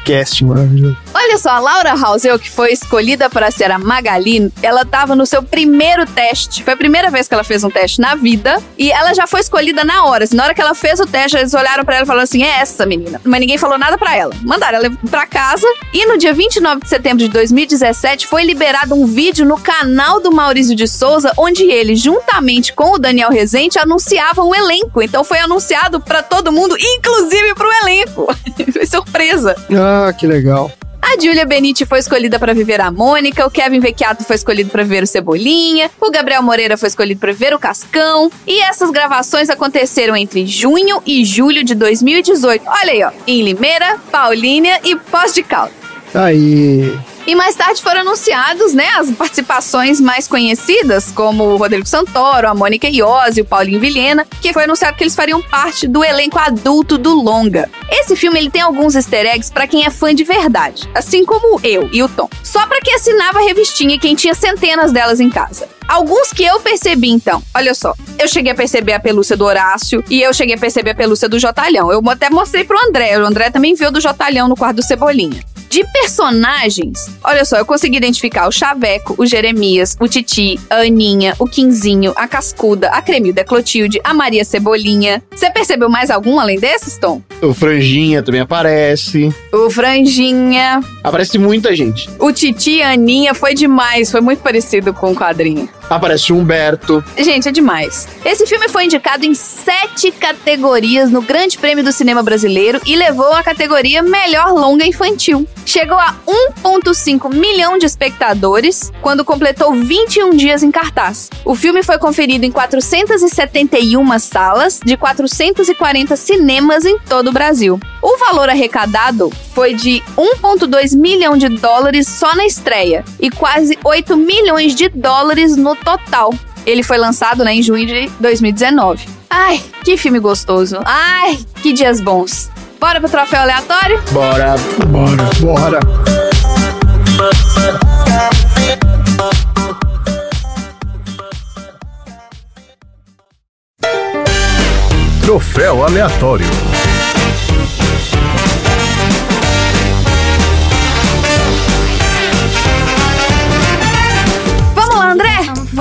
casting maravilhoso. Olha só, a Laura Housel, que foi escolhida para ser a Magali, ela estava no seu primeiro teste. Foi a primeira vez que ela fez um teste na vida. E ela já foi escolhida na hora. Assim, na hora que ela fez o teste, eles olharam para ela e falaram assim: é essa menina. Mas ninguém falou nada para ela. Mandaram ela para casa. E no dia 29 de setembro de 2017, foi liberado um vídeo no canal do Maurício de Souza, onde ele, juntamente com o Daniel Rezende, anunciavam o elenco. Então foi anunciado para todo mundo, inclusive pro elenco. foi surpresa. Ah, que legal. A Julia Benite foi escolhida para viver a Mônica, o Kevin Vecchiato foi escolhido para viver o Cebolinha, o Gabriel Moreira foi escolhido para viver o Cascão. E essas gravações aconteceram entre junho e julho de 2018. Olha aí, ó, em Limeira, Paulínia e Pós de Caldas. Aí, E mais tarde foram anunciados, né, as participações mais conhecidas, como o Rodrigo Santoro, a Mônica Iose, o Paulinho Vilhena, que foi anunciado que eles fariam parte do elenco adulto do longa. Esse filme ele tem alguns easter eggs pra quem é fã de verdade, assim como eu e o Tom. Só pra quem assinava a revistinha e quem tinha centenas delas em casa. Alguns que eu percebi, então. Olha só. Eu cheguei a perceber a pelúcia do Horácio e eu cheguei a perceber a pelúcia do Jotalhão. Eu até mostrei pro André. O André também viu do Jotalhão no quarto do Cebolinha. De personagens, olha só, eu consegui identificar o Chaveco, o Jeremias, o Titi, a Aninha, o Quinzinho, a Cascuda, a Cremilda Clotilde, a Maria Cebolinha. Você percebeu mais algum além desses, Tom? O Franjinha também aparece. O Franjinha, Aparece muita gente. o Titi e a Aninha foi demais, foi muito parecido com o quadrinho. Aparece o Humberto. Gente, é demais. Esse filme foi indicado em sete categorias no Grande Prêmio do Cinema Brasileiro e levou a categoria Melhor Longa Infantil. Chegou a 1,5 milhão de espectadores quando completou 21 dias em cartaz. O filme foi conferido em 471 salas de 440 cinemas em todo o Brasil. O valor arrecadado foi de 1,2 milhão de dólares só na estreia e quase 8 milhões de dólares no total. Ele foi lançado né, em junho de 2019. Ai, que filme gostoso. Ai, que dias bons. Bora pro troféu aleatório? Bora. Bora. bora. Troféu aleatório.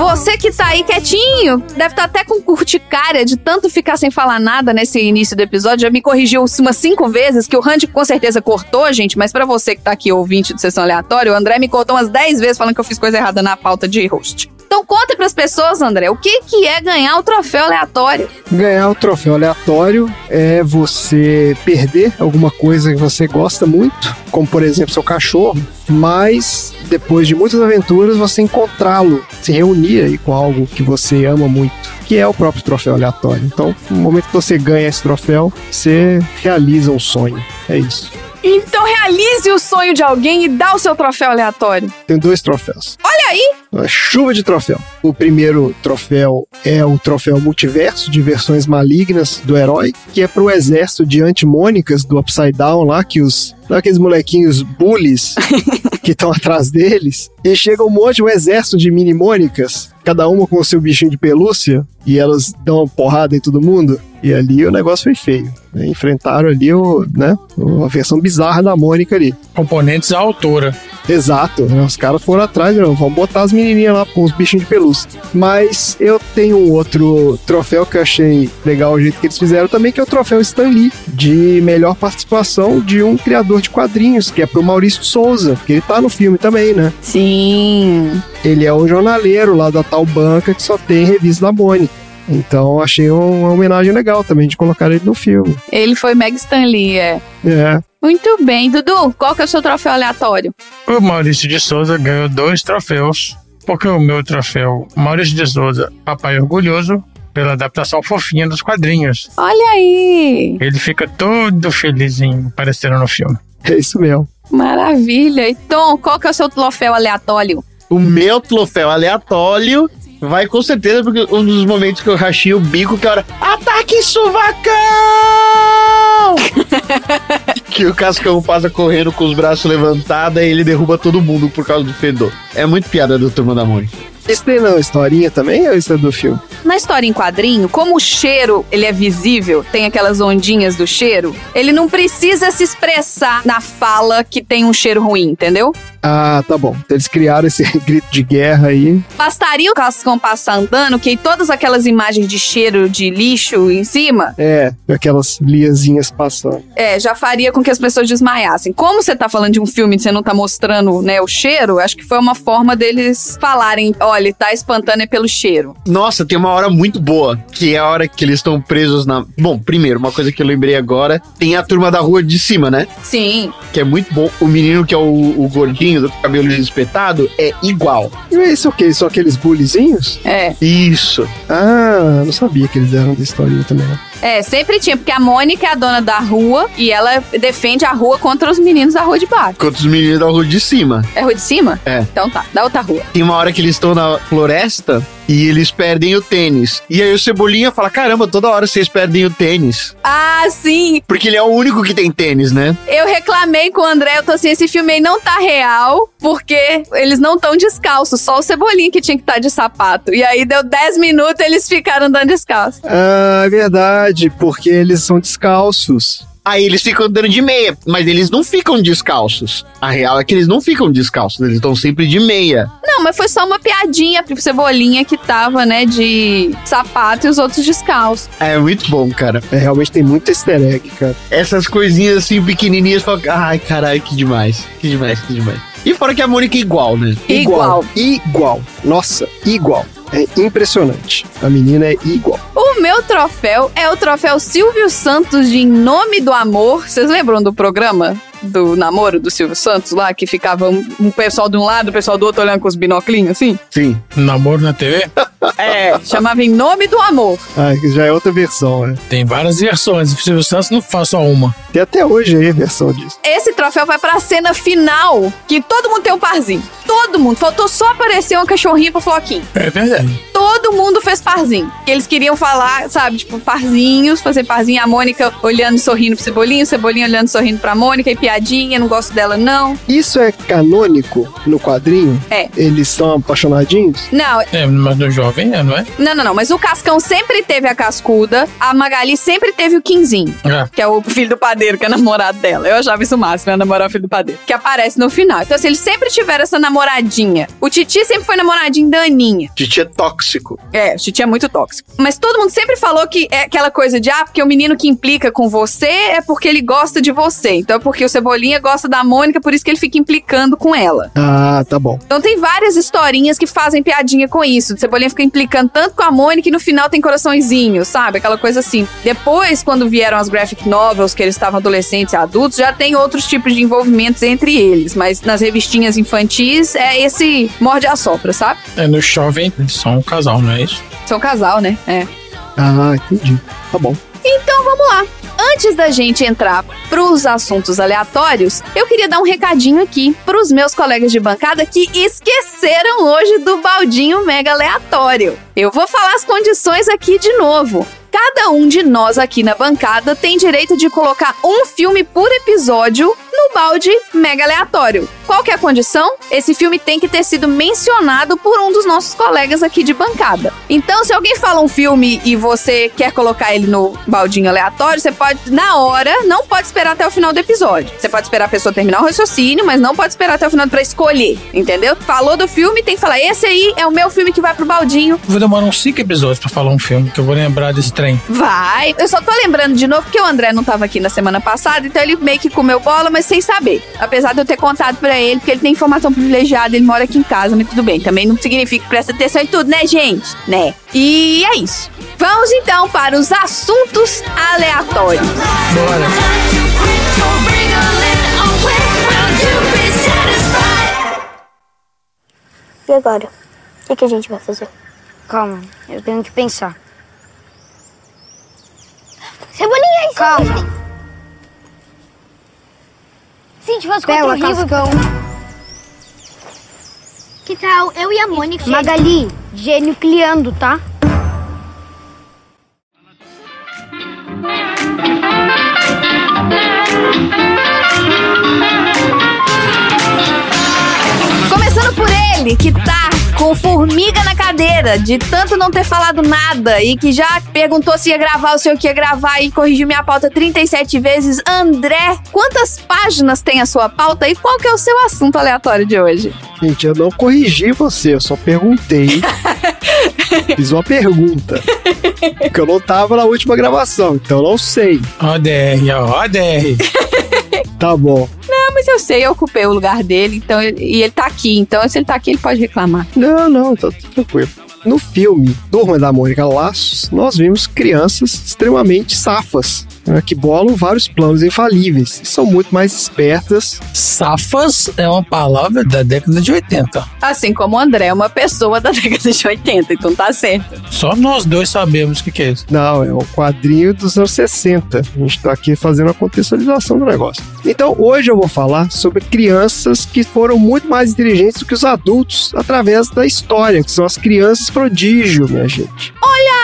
Você que tá aí quietinho, deve estar até com curticária de tanto ficar sem falar nada nesse início do episódio. Já me corrigiu umas cinco vezes, que o Randy com certeza cortou, gente, mas pra você que tá aqui ouvinte de sessão aleatória, o André me cortou umas 10 vezes falando que eu fiz coisa errada na pauta de host. Então conta pras pessoas, André, o que, que é ganhar o troféu aleatório? Ganhar o troféu aleatório é você perder alguma coisa que você gosta muito, como por exemplo seu cachorro, mas depois de muitas aventuras você encontrá-lo, se reunir aí com algo que você ama muito, que é o próprio troféu aleatório. Então, no momento que você ganha esse troféu, você realiza um sonho. É isso. Então realize o sonho de alguém e dá o seu troféu aleatório. Tem dois troféus. Olha aí! Uma chuva de troféu. O primeiro troféu é o troféu multiverso de versões malignas do herói, que é pro exército de antimônicas do Upside Down lá, que os. Lá aqueles molequinhos bullies que estão atrás deles. E chega um monte, um exército de mini mônicas, cada uma com o seu bichinho de pelúcia, e elas dão uma porrada em todo mundo. E ali o negócio foi feio. né? Enfrentaram ali o, né, a versão bizarra da Mônica ali. Componentes à autora. Exato, né? os caras foram atrás, não, vamos botar as menininhas lá com os bichinhos de pelúcia. Mas eu tenho um outro troféu que eu achei legal o jeito que eles fizeram também, que é o troféu Stan Lee, de melhor participação de um criador de quadrinhos, que é pro Maurício Souza, que ele tá no filme também, né? Sim. Ele é o jornaleiro lá da tal banca que só tem revista da Mônica. Então achei uma homenagem legal também de colocar ele no filme. Ele foi Meg Stanley, é. É, Muito bem, Dudu, qual que é o seu troféu aleatório? O Maurício de Souza ganhou dois troféus, porque o meu troféu Maurício de Souza, Papai Orgulhoso, pela adaptação fofinha dos quadrinhos. Olha aí! Ele fica todo felizinho aparecendo no filme. É isso mesmo. Maravilha! E Tom, qual que é o seu troféu aleatório? O meu troféu aleatório vai com certeza porque um dos momentos que eu rachei o bico que era ataque suvacão! que o Cascão passa correndo com os braços levantados e ele derruba todo mundo por causa do fedor. É muito piada do Turma da Mônica. Isso tem não, historinha também ou isso é do filme? Na história em quadrinho, como o cheiro ele é visível, tem aquelas ondinhas do cheiro, ele não precisa se expressar na fala que tem um cheiro ruim, entendeu? Ah, tá bom. Então eles criaram esse grito de guerra aí. Bastaria o Cascão passar andando, que todas aquelas imagens de cheiro de lixo em cima, É, aquelas liazinhas passando. é, já faria com que as pessoas desmaiassem. Como você tá falando de um filme e você não tá mostrando, né, o cheiro, acho que foi uma forma deles falarem, olha, tá espantando é pelo cheiro. Nossa, tem uma hora muito boa, que é a hora que eles estão presos na. Bom, primeiro, uma coisa que eu lembrei agora: tem a turma da rua de cima, né? Sim. Que é muito bom. O menino que é o, o gordinho, do cabelo espetado, é igual. E isso é o quê? São aqueles bullyzinhos? É. Isso. Ah, não sabia que eles eram da historinha também. É, sempre tinha, porque a Mônica é a dona da rua e ela defende a rua contra os meninos da rua de baixo. Contra os meninos da rua de cima. É rua de cima? É. Então tá, da outra rua. Tem uma hora que eles estão na floresta e eles perdem o tênis. E aí o Cebolinha fala: caramba, toda hora vocês perdem o tênis. Ah, sim! Porque ele é o único que tem tênis, né? Eu reclamei com o André, eu tô assim, esse filme aí não tá real, porque eles não estão descalços, só o Cebolinha que tinha que estar de sapato. E aí deu 10 minutos eles ficaram andando descalços. Ah, é verdade, porque eles são descalços. Aí eles ficam andando de meia, mas eles não ficam descalços. A real é que eles não ficam descalços, eles estão sempre de meia. Não, mas foi só uma piadinha pro Cebolinha que tava, né, de sapato e os outros descalços. É muito bom, cara. É, realmente tem muito easter egg, cara. Essas coisinhas assim pequenininhas, ai caralho, que demais, que demais, que demais. E fora que a Mônica é igual, né? Igual. Igual. Nossa, igual. É impressionante. A menina é igual. O meu troféu é o troféu Silvio Santos de Em Nome do Amor. Vocês lembram do programa? Do namoro do Silvio Santos lá, que ficava um, um pessoal de um lado, o pessoal do outro olhando com os binoclinhos assim? Sim. Namoro na TV? É, chamava Em Nome do Amor. Ah, que já é outra versão, né? Tem várias versões. O Silvio Santos não faz só uma. Tem até hoje aí a versão disso. Esse troféu vai pra cena final, que todo mundo tem um parzinho. Todo mundo. Faltou só aparecer uma cachorrinha pro Floquinho. É verdade. Todo mundo fez parzinho. Que eles queriam falar, sabe, tipo, parzinhos, fazer parzinho. A Mônica olhando e sorrindo pro Cebolinha, o Cebolinha olhando e sorrindo pra Mônica, e piadinha, não gosto dela, não. Isso é canônico no quadrinho? É. Eles são apaixonadinhos? Não, É, mas no jovem é, não é? não, não, não. Mas o Cascão sempre teve a cascuda, a Magali sempre teve o Quinzinho. É. que é o filho do padeiro, que é namorado dela. Eu achava isso o máximo, né? Namorar o filho do padeiro. Que aparece no final. Então, assim, eles sempre tiveram essa namoradinha. O Titi sempre foi namoradinho da Aninha. Titi é tóxico. É, o Titi é muito tóxico. Mas todo mundo sempre falou que é aquela coisa de, ah, porque o menino que implica com você é porque ele gosta de você. Então, é porque o Cebolinha gosta da Mônica, por isso que ele fica implicando com ela. Ah, tá bom. Então tem várias historinhas que fazem piadinha com isso. O Cebolinha fica implicando tanto com a Mônica e no final tem coraçõezinho, sabe? Aquela coisa assim. Depois, quando vieram as graphic novels, que eles estavam adolescentes e adultos, já tem outros tipos de envolvimentos entre eles. Mas nas revistinhas infantis é esse morde a sopra, sabe? É, no jovem eles são um casal, não é isso? São casal, né? É. Ah, entendi. Tá bom. Então vamos lá. Antes da gente entrar pros assuntos aleatórios, eu queria dar um recadinho aqui pros meus colegas de bancada que esqueceram hoje do baldinho mega aleatório. Eu vou falar as condições aqui de novo. Cada um de nós aqui na bancada tem direito de colocar um filme por episódio no balde mega aleatório. Qual que é a condição? Esse filme tem que ter sido mencionado por um dos nossos colegas aqui de bancada. Então, se alguém fala um filme e você quer colocar ele no baldinho aleatório, você pode, na hora, não pode esperar até o final do episódio. Você pode esperar a pessoa terminar o raciocínio, mas não pode esperar até o final pra escolher, entendeu? Falou do filme, tem que falar: esse aí é o meu filme que vai pro baldinho. Vou demorar uns cinco episódios pra falar um filme, que eu vou lembrar desse trem. Vai. Eu só tô lembrando de novo porque o André não tava aqui na semana passada, então ele meio que comeu bola, mas sem saber. Apesar de eu ter contado pra ele, porque ele tem informação privilegiada, ele mora aqui em casa, mas tudo bem. Também não significa que presta atenção em tudo, né, gente? Né? E é isso. Vamos então para os assuntos aleatórios. Bora. E agora? O que, que a gente vai fazer? Calma, eu tenho que pensar. Calma. Se a gente fosse contra o livro... Que tal eu e a Mônica? Magali, gênio criando, tá? Começando por ele, que tá com formiga na cadeira, de tanto não ter falado nada e que já perguntou se ia gravar o seu que ia gravar e corrigiu minha pauta 37 vezes. André, quantas páginas tem a sua pauta e qual que é o seu assunto aleatório de hoje? Gente, eu não corrigi você, eu só perguntei. Fiz uma pergunta. Porque eu não tava na última gravação, então eu não sei. Ó, DR, ó, DR. Tá bom. Mas eu sei, eu ocupei o lugar dele, então e ele tá aqui, então se ele tá aqui, ele pode reclamar. Não, não, tá tranquilo. No filme Turma da Mônica Laços, nós vimos crianças extremamente safas, né, que bolam vários planos infalíveis e são muito mais espertas. Safas é uma palavra da década de 80. Assim como o André é uma pessoa da década de 80, então tá certo. Só nós dois sabemos o que, que é isso. Não, é o quadrinho dos anos 60. A gente tá aqui fazendo a contextualização do negócio. Então, hoje eu vou falar sobre crianças que foram muito mais inteligentes do que os adultos através da história, que são as crianças prodígio, minha gente.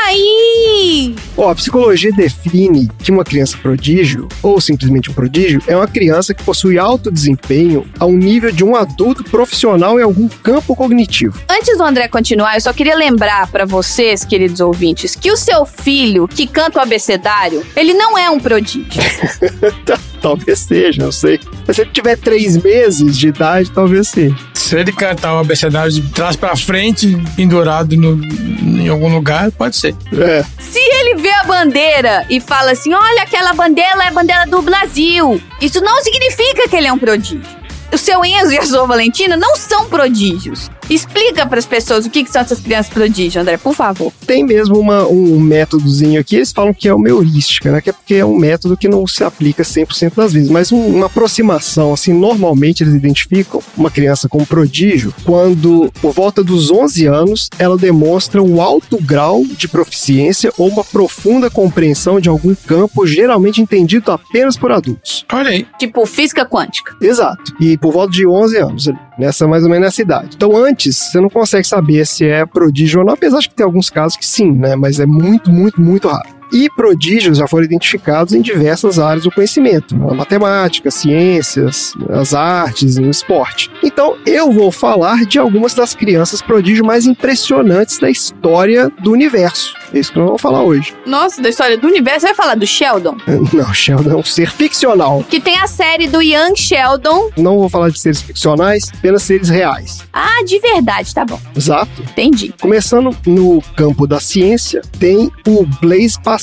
Aí! Ó, a psicologia define que uma criança prodígio, ou simplesmente um prodígio, é uma criança que possui alto desempenho ao nível de um adulto profissional em algum campo cognitivo. Antes do André continuar, eu só queria lembrar pra vocês, queridos ouvintes, que o seu filho que canta o abecedário, ele não é um prodígio. Talvez seja, não sei. Mas se ele tiver três meses de idade, talvez seja. Se ele cantar o abecedário de trás pra frente, pendurado no- em algum lugar, pode ser. É, Se ele vê a bandeira e fala assim: olha, aquela bandeira é a bandeira do Brasil, isso não significa que ele é um prodígio. O seu Enzo e a sua Valentina não são prodígios. Explica pras pessoas o que, que são essas crianças prodígios, André, por favor. tem mesmo uma- um métodozinho aqui, eles falam que é uma heurística, né? Que é porque é um método que não se aplica 100% das vezes, mas um- uma aproximação, assim, normalmente eles identificam uma criança como prodígio quando, por volta dos 11 anos, ela demonstra um alto grau de proficiência ou uma profunda compreensão de algum campo geralmente entendido apenas por adultos. Olha aí. Tipo, física quântica. Exato. E por volta de 11 anos, nessa mais ou menos nessa idade. Então, antes, você não consegue saber se é prodígio ou não, apesar de que tem alguns casos que sim, né? Mas é muito, muito, muito raro. E prodígios já foram identificados em diversas áreas do conhecimento, na matemática, ciências, as artes, no esporte. Então, eu vou falar de algumas das crianças prodígio mais impressionantes da história do universo. É isso que nós vamos falar hoje. Nossa, da história do universo, você vai falar do Sheldon? Não, Sheldon é um ser ficcional. Que tem a série do Young Sheldon. Não vou falar de seres ficcionais, apenas seres reais. Ah, de verdade, tá bom. Exato. Entendi. Começando no campo da ciência, tem o Blaise Pascal.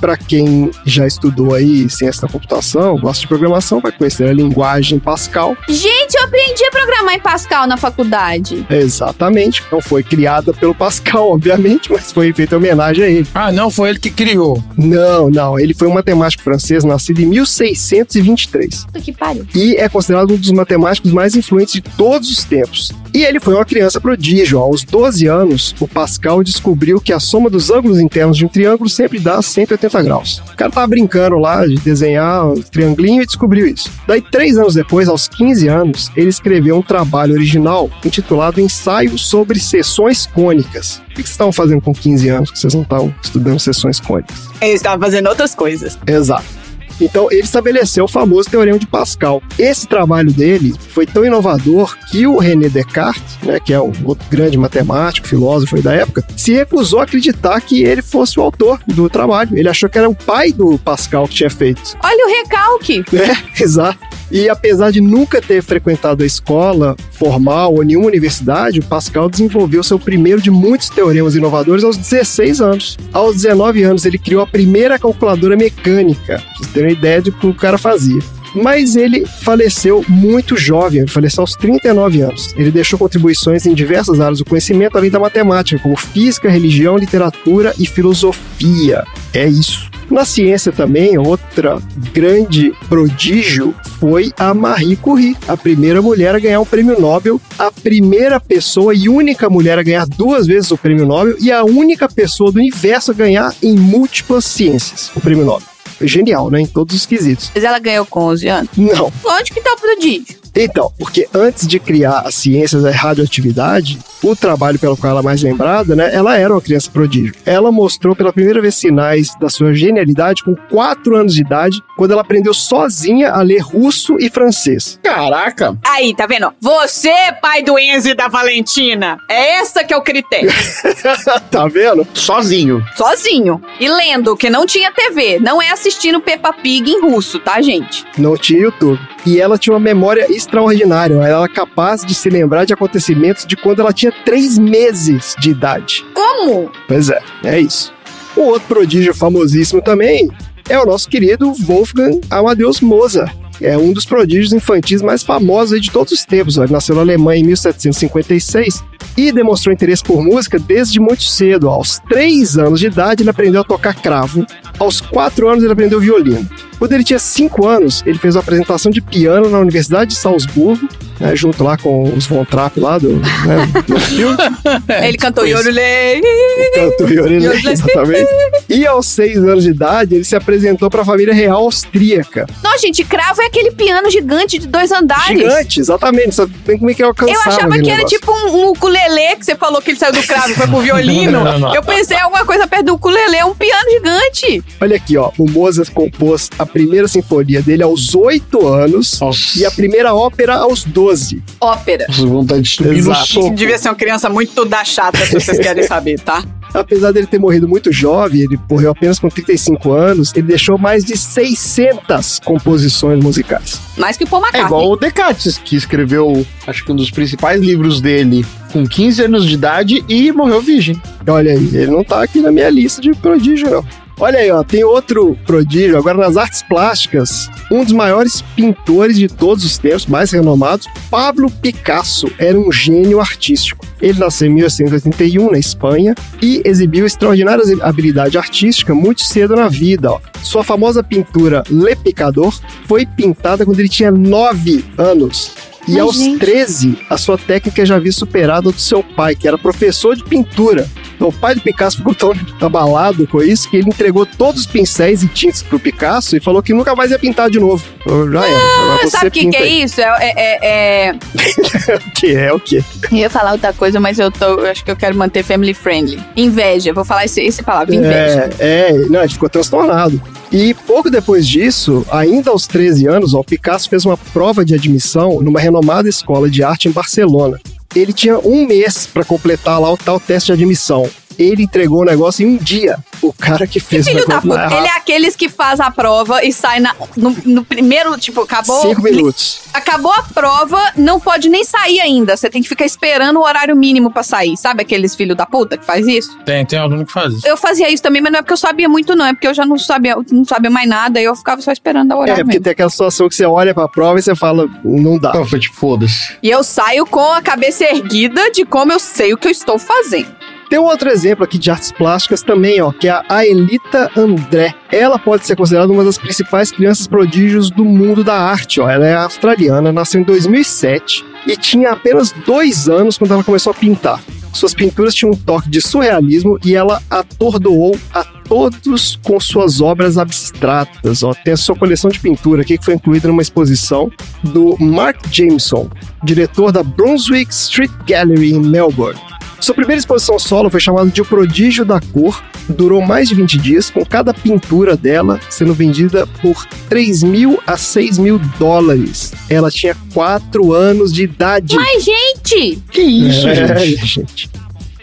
Para quem já estudou aí ciência da computação, gosta de programação, vai conhecer a linguagem Pascal. Gente, aprendi a programar em Pascal na faculdade. Exatamente. Não foi criada pelo Pascal, obviamente, mas foi feita homenagem a ele. Ah, não, foi ele que criou. Não, não. Ele foi um matemático francês nascido em 1623 Puta que pariu. e é considerado um dos matemáticos mais influentes de todos os tempos. E ele foi uma criança prodígio. Aos 12 anos, o Pascal descobriu que a soma dos ângulos internos de um triângulo sempre dá 180 graus. O cara tava brincando lá de desenhar um triangulinho e descobriu isso. Daí, três anos depois, aos 15 anos, ele escreveu um trabalho original intitulado Ensaio sobre Seções Cônicas. O que vocês estavam fazendo com 15 anos que vocês não estavam estudando seções cônicas? Eu estava fazendo outras coisas. Exato. Então, ele estabeleceu o famoso Teorema de Pascal. Esse trabalho dele foi tão inovador que o René Descartes, né, que é um outro grande matemático, filósofo da época, se recusou a acreditar que ele fosse o autor do trabalho. Ele achou que era o pai do Pascal que tinha feito. Olha o recalque. É, exato. E apesar de nunca ter frequentado a escola formal ou nenhuma universidade, o Pascal desenvolveu seu primeiro de muitos teoremas inovadores aos 16 anos. Aos 19 anos, ele criou a primeira calculadora mecânica. Pra vocês terem uma ideia do que o cara fazia. Mas ele faleceu muito jovem, ele faleceu aos 39 anos. Ele deixou contribuições em diversas áreas do conhecimento, além da matemática, como física, religião, literatura e filosofia. É isso. Na ciência também, outra grande prodígio foi a Marie Curie, a primeira mulher a ganhar um prêmio Nobel, a primeira pessoa e única mulher a ganhar duas vezes o prêmio Nobel e a única pessoa do universo a ganhar em múltiplas ciências o prêmio Nobel. Genial, né? Em todos os quesitos. Mas ela ganhou com 11 anos. Não. Onde que tá o prodígio? Então, porque antes de criar as ciências da radioatividade, o trabalho pelo qual ela é mais lembrada, né? Ela era uma criança prodígio. Ela mostrou pela primeira vez sinais da sua genialidade com 4 anos de idade, quando ela aprendeu sozinha a ler russo e francês. Caraca! Aí, tá vendo? Você, pai do Enzo e da Valentina. É essa que é o critério. tá vendo? Sozinho. Sozinho. E lendo, que não tinha TV. Não é assistindo Peppa Pig em russo, tá, gente? Não tinha YouTube. E ela tinha uma memória extraordinária. Ela era capaz de se lembrar de acontecimentos de quando ela tinha 3 meses de idade. Como? Pois é, é isso. O outro prodígio famosíssimo também é o nosso querido Wolfgang Amadeus Mozart. É um dos prodígios infantis mais famosos de todos os tempos. Ele nasceu na Alemanha em 1756 e demonstrou interesse por música desde muito cedo. Aos 3 anos de idade, ele aprendeu a tocar cravo. Aos 4 anos, ele aprendeu violino. Quando ele tinha 5 anos, ele fez uma apresentação de piano na Universidade de Salzburgo, né, junto lá com os Von Trapp lá do, né, do filme. Ele cantou Yorulei. Canto Yorulei, exatamente. E aos 6 anos de idade, ele se apresentou para a família real austríaca. Não, gente, cravo é aquele piano gigante de dois andares. Gigante, exatamente. Sabe bem como é que eu alcançava Eu achava que era negócio. tipo um, um ukulele, que você falou que ele saiu do cravo e foi pro violino. Não, não. Eu pensei alguma coisa perto do ukulele, é um piano gigante. Olha aqui, ó. O Mozart compôs a primeira sinfonia dele aos 8 anos Nossa. e a primeira ópera aos 12. Ópera. Nossa, vontade de subir Exato. no soco. Devia ser uma criança muito da chata, se vocês querem saber, tá? Apesar dele ter morrido muito jovem, ele morreu apenas com 35 anos, ele deixou mais de 600 composições musicais. Mais que o Paul É McCartney. igual o Descartes, que escreveu, acho que um dos principais livros dele com 15 anos de idade e morreu virgem. Olha aí, ele não tá aqui na minha lista de prodígio, não. Olha aí, ó, tem outro prodígio, agora nas artes plásticas. Um dos maiores pintores de todos os tempos, mais renomados, Pablo Picasso, era um gênio artístico. Ele nasceu em 1881 na Espanha e exibiu extraordinária habilidade artística muito cedo na vida. Ó. Sua famosa pintura Le Picador foi pintada quando ele tinha 9 anos. E Ai, aos gente. 13, a sua técnica já havia superado a do seu pai, que era professor de pintura. Então, o pai do Picasso ficou tão abalado com isso que ele entregou todos os pincéis e tintas pro Picasso e falou que nunca mais ia pintar de novo. Então, já era. Ah, sabe o que, que é isso? É, é, é, é- O que é o quê? Eu ia falar outra coisa, mas eu, tô, eu acho que eu quero manter family friendly. Inveja. Vou falar esse, esse palavra, inveja. É, é, não, ele ficou transtornado. E pouco depois disso, ainda aos 13 anos, ó, o Picasso fez uma prova de admissão numa renomada escola de arte em Barcelona. Ele tinha um mês para completar lá o tal teste de admissão. Ele entregou o negócio em um dia. O cara que fez o Filho da negócio puta. na Ele é aqueles que faz a prova e sai na- no, no primeiro, tipo, acabou. Cinco minutos. Acabou a prova, não pode nem sair ainda. Você tem que ficar esperando o horário mínimo pra sair. Sabe aqueles filhos da puta que faz isso? Tem, tem aluno que faz isso. Eu fazia isso também, mas não é porque eu sabia muito, não. É porque eu já não sabia, não sabia mais nada. E eu ficava só esperando o É, horário porque mesmo. tem aquela situação que você olha pra prova e você fala, não dá. Então foi tipo, foda-se. E eu saio com a cabeça erguida de como eu sei o que eu estou fazendo. Tem um outro exemplo aqui de artes plásticas também, ó, que é a Aelita André. Ela pode ser considerada uma das principais crianças prodígios do mundo da arte, ó. Ela é australiana, nasceu em 2007 e tinha apenas dois anos quando ela começou a pintar. Suas pinturas tinham um toque de surrealismo e ela atordoou a todos com suas obras abstratas. Ó. Tem a sua coleção de pintura aqui que foi incluída numa exposição do Mark Jameson, diretor da Brunswick Street Gallery em Melbourne. Sua primeira exposição solo foi chamada de O Prodígio da Cor, durou mais de 20 dias, com cada pintura dela sendo vendida por 3 mil a 6 mil dólares. Ela tinha 4 anos de idade. Mas, gente! Que isso, É, gente? gente.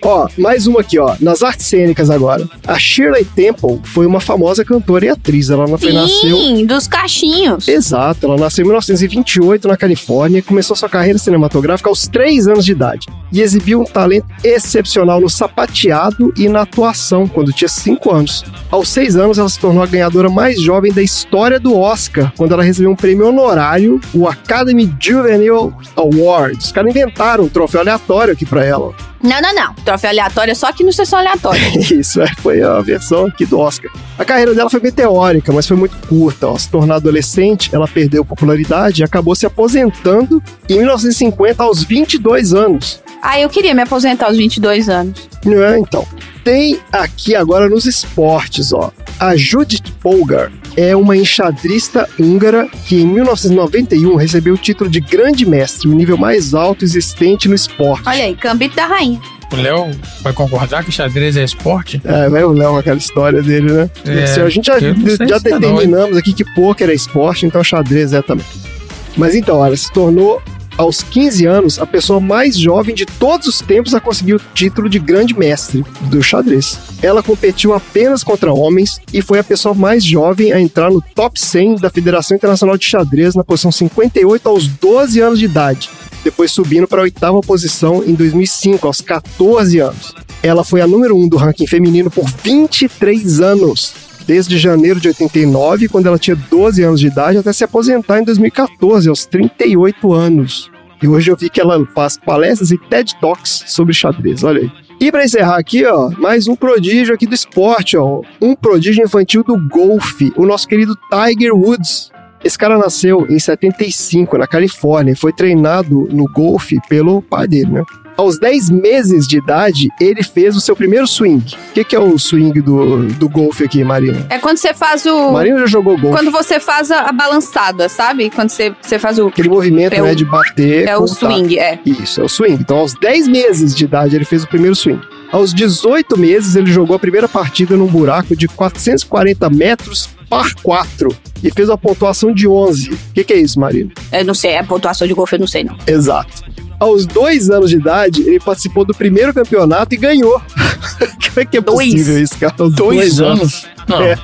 Ó, mais uma aqui, ó. Nas artes cênicas agora. A Shirley Temple foi uma famosa cantora e atriz. Ela não foi nasceu. Sim, dos cachinhos. Exato, ela nasceu em 1928 na Califórnia e começou sua carreira cinematográfica aos 3 anos de idade. E exibiu um talento excepcional no sapateado e na atuação quando tinha 5 anos. Aos 6 anos, ela se tornou a ganhadora mais jovem da história do Oscar, quando ela recebeu um prêmio honorário, o Academy Juvenile Award. Os caras inventaram um troféu aleatório aqui pra ela. Não, não, não. Troféu aleatório é só aqui no sessão aleatória. Isso, é, foi a versão aqui do Oscar. A carreira dela foi meteórica, mas foi muito curta. Ó. Se tornou adolescente, ela perdeu popularidade e acabou se aposentando em 1950 aos 22 anos. Ah, eu queria me aposentar aos 22 anos. É, então. Tem aqui agora nos esportes, ó. A Judith Polgar. é uma enxadrista húngara que em 1991 recebeu o título de grande mestre, o nível mais alto existente no esporte. Olha aí, Gambito da Rainha. O Léo vai concordar que xadrez é esporte? É, vai o Léo com aquela história dele, né? É, Assim, a gente já, já não, determinamos aqui que pôquer é esporte, então xadrez é também. Mas então, olha, se tornou aos 15 anos a pessoa mais jovem de todos os tempos a conseguir o título de grande mestre do xadrez. Ela competiu apenas contra homens e foi a pessoa mais jovem a entrar no top 100 da Federação Internacional de Xadrez na posição 58 aos 12 anos de idade, depois subindo para a oitava posição em 2005 aos 14 anos. Ela foi a número 1 do ranking feminino por 23 anos, desde janeiro de 89, quando ela tinha 12 anos de idade, até se aposentar em 2014, aos 38 anos. E hoje eu vi que ela faz palestras e TED Talks sobre xadrez, olha aí. E para encerrar aqui, ó, mais um prodígio aqui do esporte, ó, um prodígio infantil do golfe, o nosso querido Tiger Woods. Esse cara nasceu em 75 na Califórnia e foi treinado no golfe pelo pai dele, né? Aos 10 meses de idade, ele fez o seu primeiro swing. O que, que é o swing do, do golfe aqui, Marina? É quando você faz o. Marina já jogou golfe. Quando você faz a, a balançada, sabe? Quando você, você faz o. Aquele movimento, É né, o- de bater. É com o swing, é. Isso, é o swing. Então, aos 10 meses de idade, ele fez o primeiro swing. Aos 18 meses, ele jogou a primeira partida num buraco de 440 metros par 4 e fez uma pontuação de 11. O que, que é isso, Marina? Eu não sei, a pontuação de golfe eu não sei, não. Exato. Aos dois anos de idade, ele participou do primeiro campeonato e ganhou. Como é que é Dois? possível isso, cara? Aos Dois anos? Não. É.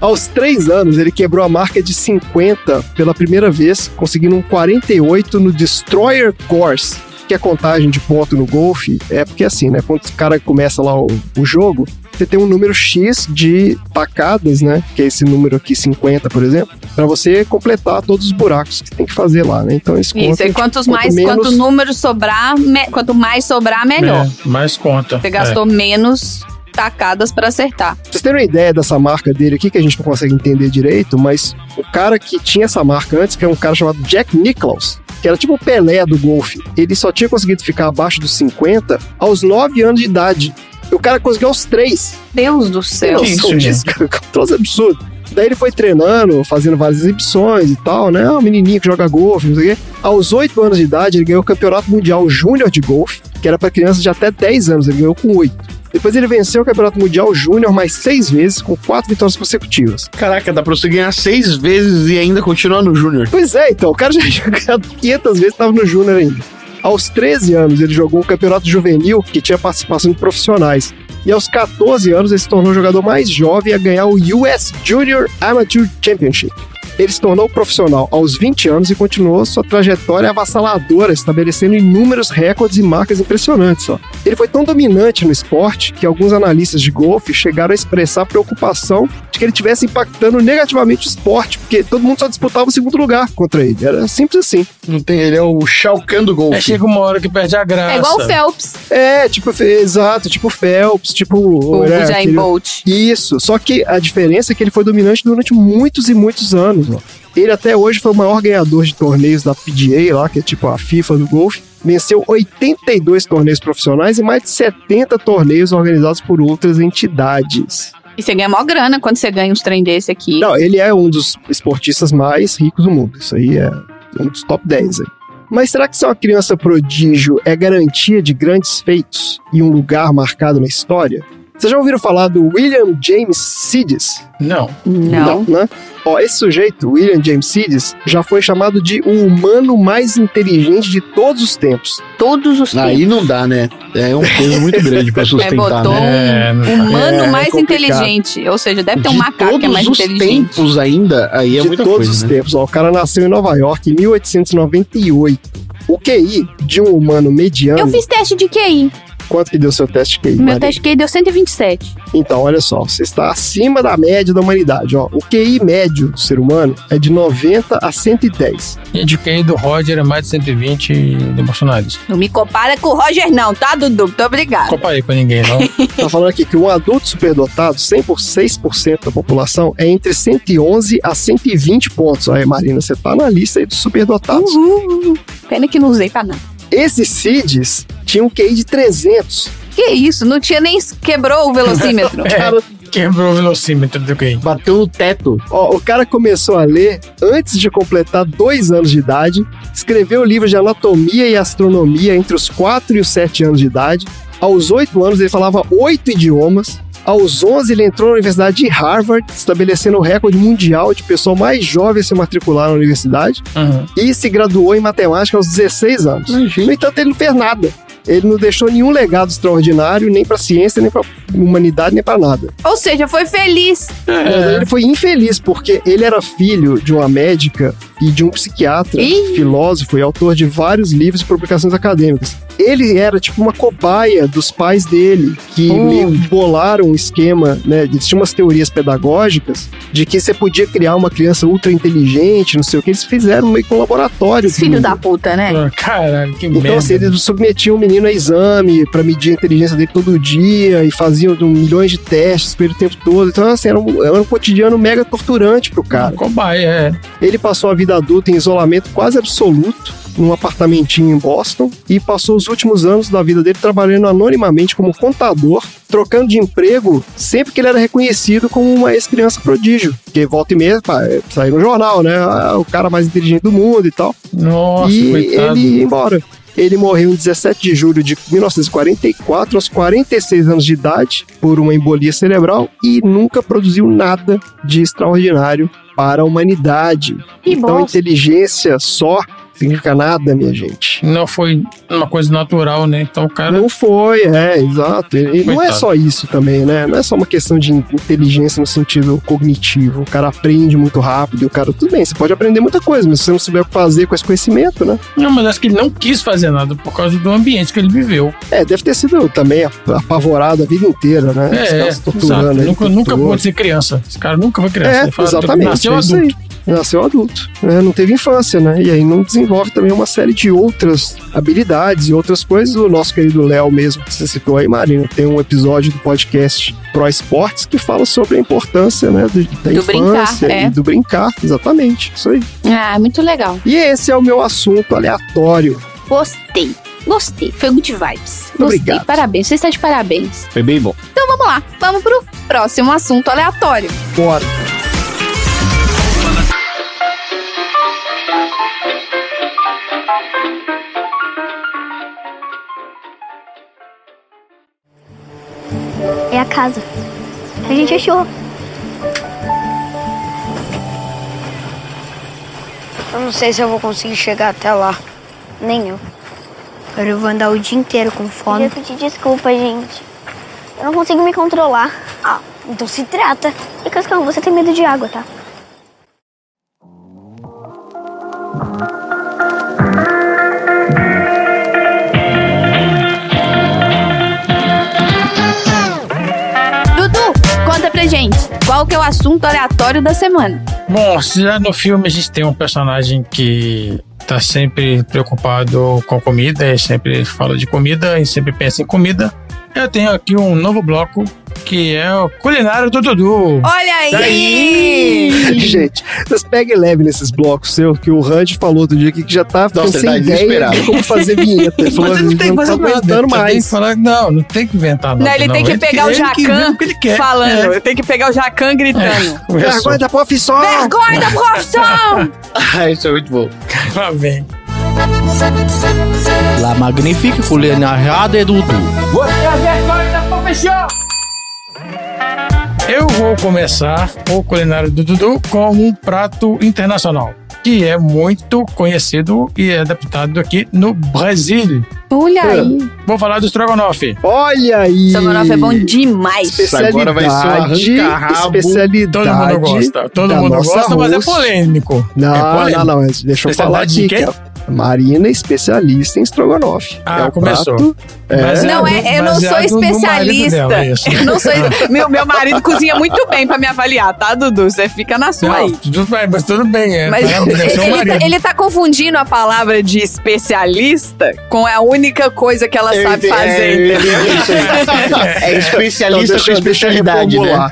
Aos três anos, ele quebrou a marca de 50 pela primeira vez, conseguindo um 48 no Destroyer Course, que é contagem de ponto no golfe. É porque assim, né? Quando o cara começa lá o, o jogo, você tem um número X de tacadas, né? Que é esse número aqui, 50, por exemplo, para você completar todos os buracos que tem que fazer lá, né? Então esse Isso, e quantos quanto mais, menos- quanto número sobrar, me- quanto mais sobrar, melhor. É, mais conta. Você gastou menos tacadas pra acertar. Pra vocês terem uma ideia dessa marca dele aqui, que a gente não consegue entender direito, mas o cara que tinha essa marca antes, que é um cara chamado Jack Nicklaus, que era tipo o Pelé do golfe, ele só tinha conseguido ficar abaixo dos 50 aos 9 anos de idade. E o cara conseguiu aos 3. Deus do céu. Isso, disso, cara? Um troço absurdo. Daí ele foi treinando, fazendo várias exibições e tal, né? Ah, um menininho que joga golfe, não sei o quê. Aos 8 anos de idade, ele ganhou o Campeonato Mundial Júnior de Golfe, que era para crianças de até 10 anos, ele ganhou com 8. Depois ele venceu o Campeonato Mundial Júnior mais seis vezes, com quatro vitórias consecutivas. Caraca, dá pra você ganhar seis vezes e ainda continuar no Júnior. Pois é, então, o cara já tinha ganhado 500 vezes, estava no Júnior ainda. Aos 13 anos, ele jogou o Campeonato Juvenil, que tinha participação de profissionais. E aos 14 anos, ele se tornou o jogador mais jovem a ganhar o US Junior Amateur Championship. Ele se tornou profissional aos 20 anos e continuou sua trajetória avassaladora, estabelecendo inúmeros recordes e marcas impressionantes. Ó. Ele foi tão dominante no esporte que alguns analistas de golfe chegaram a expressar preocupação de que ele estivesse impactando negativamente o esporte, porque todo mundo só disputava o segundo lugar contra ele. Era simples assim. Não tem, ele é o Shao Kahn do É, golfe. chega uma hora que perde a graça. É igual o Phelps, É, tipo, exato, tipo Phelps, tipo. o né, Usain aquele- Bolt. Isso, só que a diferença é que ele foi dominante durante muitos e muitos anos. Ele até hoje foi o maior ganhador de torneios da PGA lá, que é tipo a FIFA do golfe. Venceu 82 torneios profissionais e mais de 70 torneios organizados por outras entidades. E você ganha mó grana quando você ganha uns trem desse aqui. Não, ele é um dos esportistas mais ricos do mundo. Isso aí é um dos top 10 aí. Mas será que ser uma criança prodígio é garantia de grandes feitos e um lugar marcado na história? Vocês já ouviram falar do William James Sidis? Não. Não. né? Ó, esse sujeito, William James Sidis, já foi chamado de o humano mais inteligente de todos os tempos. Todos os Aí não dá, né? É um peso muito grande pra É, sustentar, botou né? É, não um humano É, é mais inteligente. Ou seja, deve ter um de macaco que é mais todos os inteligente. tempos ainda, aí é de muita todos coisa, os né? tempos. Ó, o cara nasceu em Nova York em 1898. O QI de um humano mediano. Eu fiz teste de QI. Quanto que deu seu teste QI? Meu Maria? teste QI deu 127. Então, olha só, você está acima da média da humanidade. Ó. O QI médio do ser humano é de 90 a 110. E de QI do Roger é mais de 120 do bolsonarista. Não me compara com o Roger, não, tá, Dudu? Muito obrigado. Copa aí com ninguém, não. Tá falando aqui que um adulto superdotado, 100 por 6% da população, é entre 111 a 120 pontos. Aí, Marina, você tá na lista aí dos superdotados. Uhul. Pena que não usei pra nada. Esses CIDs tinham um QI de 300. Que isso? Não tinha nem. Quebrou o velocímetro. Cara Quebrou o velocímetro do quem? Bateu no teto. Ó, o cara começou a ler antes de completar dois anos de idade, escreveu livros de anatomia e astronomia entre os 4 e os 7 anos de idade. Aos 8 anos ele falava oito idiomas. Aos 11 ele entrou na Universidade de Harvard, estabelecendo o recorde mundial de pessoa mais jovem a se matricular na universidade. Uhum. E se graduou em matemática aos 16 anos. No entanto, ele não fez nada. Ele não deixou nenhum legado extraordinário, nem pra ciência, nem pra humanidade, nem pra nada. Ou seja, foi feliz. Mas Ele foi infeliz porque ele era filho de uma médica e de um psiquiatra, Ih. filósofo e autor de vários livros e publicações acadêmicas. Ele era tipo uma cobaia dos pais dele, que Hum. meio bolaram um esquema, né? Eles tinham umas teorias pedagógicas de que você podia criar uma criança ultra inteligente, não sei o que. Eles fizeram meio que um laboratório. Filho do- da puta, né? Ah, Caralho, que então, merda. assim, eles submetiam o menino a exame pra medir a inteligência dele todo dia e faziam um, milhões de testes pelo tempo todo. Então, assim, era um, era um cotidiano mega torturante pro cara. Cobaia, é. Ele passou a vida adulta em isolamento quase absoluto, num apartamentinho em Boston, e passou os últimos anos da vida dele trabalhando anonimamente como contador, trocando de emprego sempre que ele era reconhecido como uma ex-criança prodígio. Porque volta e meia, pá, é, saiu no jornal, né? Ah, o cara mais inteligente do mundo e tal Nossa, e coitado. ele ia embora. Ele morreu em 17 de julho de 1944, aos 46 anos de idade, por uma embolia cerebral e nunca produziu nada de extraordinário para a humanidade. Que então, bosta. inteligência só significa nada, minha gente. Não foi uma coisa natural, né? Então o cara. Não foi, é, exato. E não é Coitado. só isso também, né? Não é só uma questão de inteligência no sentido cognitivo. O cara aprende muito rápido o cara, tudo bem, você pode aprender muita coisa, mas se você não souber o que fazer com esse conhecimento, né? Não, mas acho que ele não quis fazer nada por causa do ambiente que ele viveu. É, deve ter sido também ap- apavorado a vida inteira, né? É, caras exato. torturando ele o Nunca, nunca pôde ser criança. Esse cara nunca foi criança. É, fala, exatamente. Nasceu é adulto. aí. Nasceu adulto. né? Não teve infância, né? E aí não desenvolve também uma série de outras habilidades e outras coisas. O nosso querido Léo mesmo, que você citou aí, Marina, tem um episódio do podcast Pro Esportes que fala sobre a importância, né? do- da Do brincar, infância é. e do brincar. Exatamente. Isso aí. Ah, muito legal. E esse é o meu assunto aleatório. Gostei. Gostei. Foi good vibes. Gostei. Obrigado. Parabéns. Você está de parabéns. Foi bem bom. Então vamos lá. Vamos pro próximo assunto aleatório. Bora. É a casa. A gente achou. Eu não sei se eu vou conseguir chegar até lá. Nem eu. Agora eu vou andar o dia inteiro com fome. Eu pedir desculpa, gente. Eu não consigo me controlar. Ah, então se trata. E Cascão, você tem medo de água, tá? Qual que é o assunto aleatório da semana? Bom, já no filme a gente tem um personagem que tá sempre preocupado com comida, sempre fala de comida e sempre pensa em comida. Eu tenho aqui um novo bloco que é o culinário do Dudu. Olha aí! Gente, vocês peguem leve nesses blocos seus, que o Randy falou outro dia aqui que já tá ficando Nossa, sem tá ideia desesperado. de como fazer vinheta. Ele falou, não tem que não tá fazer que mais. falar, não, não tem que inventar nada. Não, ele tem que pegar o ele que inventa Jacan o que ele quer. falando. É. Ele tem que pegar o Jacan gritando. Começou. Vergonha da profissão! Vergonha da profissão! Ah, isso é muito bom. Lá vem. La magnifique culinária de Dudu. Eu vou começar o culinário do Dudu com um prato internacional, que é muito conhecido e é adaptado aqui no Brasil. Olha aí. Vou falar do estrogonofe. Olha aí! Estrogonofe é bom demais. Agora vai ser um Especialidade, especialidade. Todo mundo gosta. Todo mundo gosta, mas é polêmico. Não, é polêmico. não, não, deixa eu falar Especialidade de quê? que a Marina é especialista em estrogonofe. Ah, é o começou. prato- é, Baseado- Não, é, eu não sou especialista. dela. Eu não sou. Meu, meu marido cozinha muito bem pra me avaliar, tá, Dudu? Você fica na sua Não, aí. tudo bem, mas tudo bem. É, Mas é ele, marido. ele tá confundindo a palavra de especialista com a única coisa que ela sabe É, fazer, é? É Então, especialista deixa, com eu especialidade, né?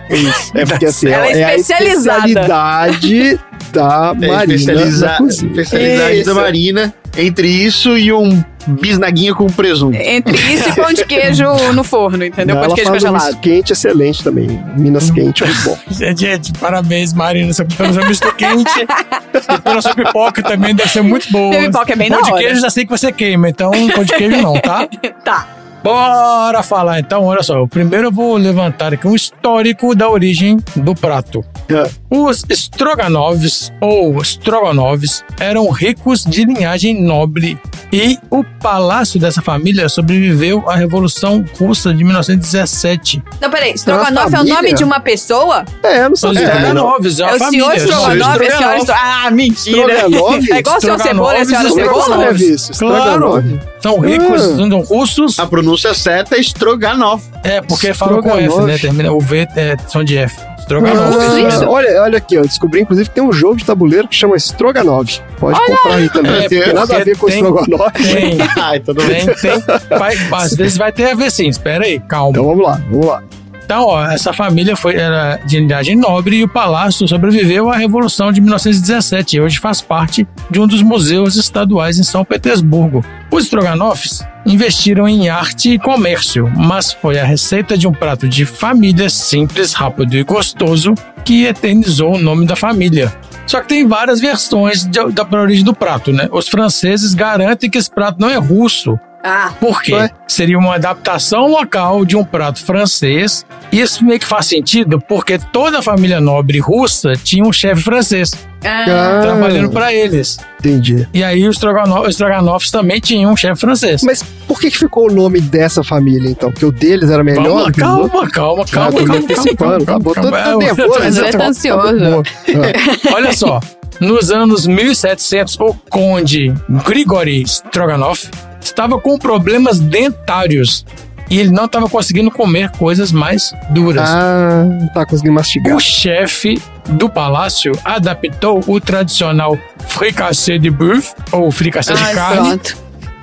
É porque assim, Ela é é, a especializada. especialidade da É Marina especializa- na especialidade Isso. da Marina. Entre isso e um bisnaguinha com presunto. Entre isso e pão de queijo no forno, entendeu? Não, pão de queijo um congelado. misto quente excelente também. Minas quente, muito bom. Gente, gente, parabéns, Marina, pelo seu misto quente e pela sua pipoca também deve ser muito boa. Minha pipoca é bem Pão de hora. queijo já sei que você queima, então pão de queijo não, tá? Tá. Bora falar então, olha só. Primeiro eu vou levantar aqui um histórico da origem do prato. É. Os Stroganovs, ou Stroganovs, eram ricos de linhagem nobre e o palácio dessa família sobreviveu à Revolução Russa de 1917. Não, peraí. Strogonoff é o nome de uma pessoa? É, eu não sabia. não. Stroganovs, é a É o família. senhor Strogonoff, a senhora Stroganov. Ah, mentira. Stroganov? É igual o seu cebola e a senhora cebola? É isso? Claro. Stroganov? São ricos, Ah. são russos. A pronúncia certa é Stroganov. É, porque falam com F, né? Termina o V é som de F. Stroganov. Ah, olha, olha aqui, eu descobri inclusive que tem um jogo de tabuleiro que chama Stroganov. Pode comprar aí também. É, Não tem nada a ver com tem- Stroganov. Tem, Ai, tudo bem. tem, tem. Vai, às vezes vai ter a ver sim, espera aí, calma. Então vamos lá, vamos lá. Então, ó, essa família foi era de linhagem nobre e o palácio sobreviveu à Revolução de 1917 e hoje faz parte de um dos museus estaduais em São Petersburgo. Os Stroganovs investiram em arte e comércio, mas foi a receita de um prato de família simples, rápido e gostoso que eternizou o nome da família. Só que tem várias versões de- da origem do prato, né? Os franceses garantem que esse prato não é russo, Ah, por quê? Ué? Seria uma adaptação local de um prato francês. E isso meio que faz sentido, porque toda a família nobre russa tinha um chefe francês Ah, trabalhando para eles. Entendi. E aí os Stroganoff- os Stroganovs também tinham um chefe francês. Mas por que, que ficou o nome dessa família, então? Porque o deles era melhor Calma, do que o calma, outro? calma, calma, calma, antecipando, calma, tá tô calma. nervoso, ele tá tá- ansioso. tá bom. Ah, Olha só, nos anos 1700, o conde Grigory Stroganov estava com problemas dentários e ele não estava conseguindo comer coisas mais duras. Ah, não tá conseguindo mastigar. O chefe do palácio adaptou o tradicional fricassé de bœuf, ou fricassé de Ai, carne, pronto.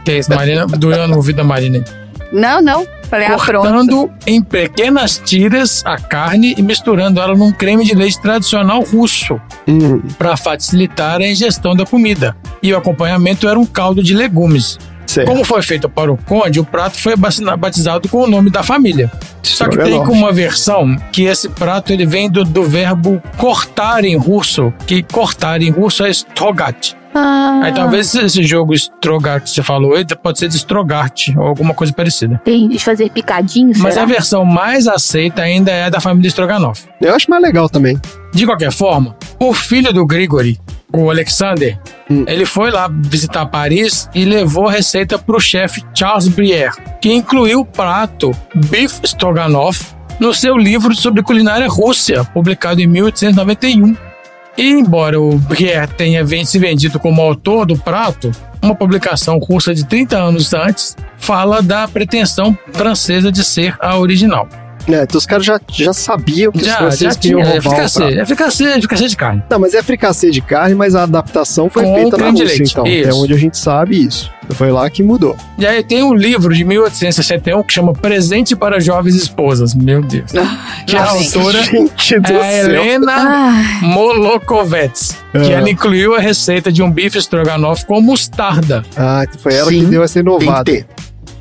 que é isso, Marina, doeu no ouvido da Marina. Não, não. Falei, ah, pronto. Cortando em pequenas tiras a carne e misturando ela num creme de leite tradicional russo, Hum, para facilitar a ingestão da comida. E o acompanhamento era um caldo de legumes. Certo. Como foi feito para o conde, o prato foi batizado com o nome da família. Só que tem Stroganov. como uma versão que esse prato ele vem do, do verbo cortar em russo, que cortar em russo é strogat. Ah, Aí talvez esse jogo strogat que você falou aí pode ser de strogart ou alguma coisa parecida. tem de fazer picadinho, Mas será? a versão mais aceita ainda é da família Stroganoff. Eu acho mais legal também. De qualquer forma, o filho do Grigory, o Alexander, Hum. ele foi lá visitar Paris e levou a receita para o chefe Charles Brière, que incluiu o prato Beef Stroganoff no seu livro sobre culinária russa, publicado em 1891. E embora o Brière tenha se vendido como autor do prato, uma publicação russa de 30 anos antes fala da pretensão francesa de ser a original. É, então os caras já, já sabiam que os Já, franceses já queriam tinha. É roubar fricassê, é fricassê, é fricassê de carne. Não, mas é fricassê de carne, mas a adaptação foi Com feita na Rússia, leite, então. isso. É onde a gente sabe isso. Foi lá que mudou. E aí tem um livro de 1861 que chama Presente para Jovens Esposas. Meu Deus. que a autora é. Helena Molokovets. Que Ah. ela incluiu a receita de um bife estrogonofe com mostarda. Ah, foi ela Sim, que deu essa Tem que inovada. ter.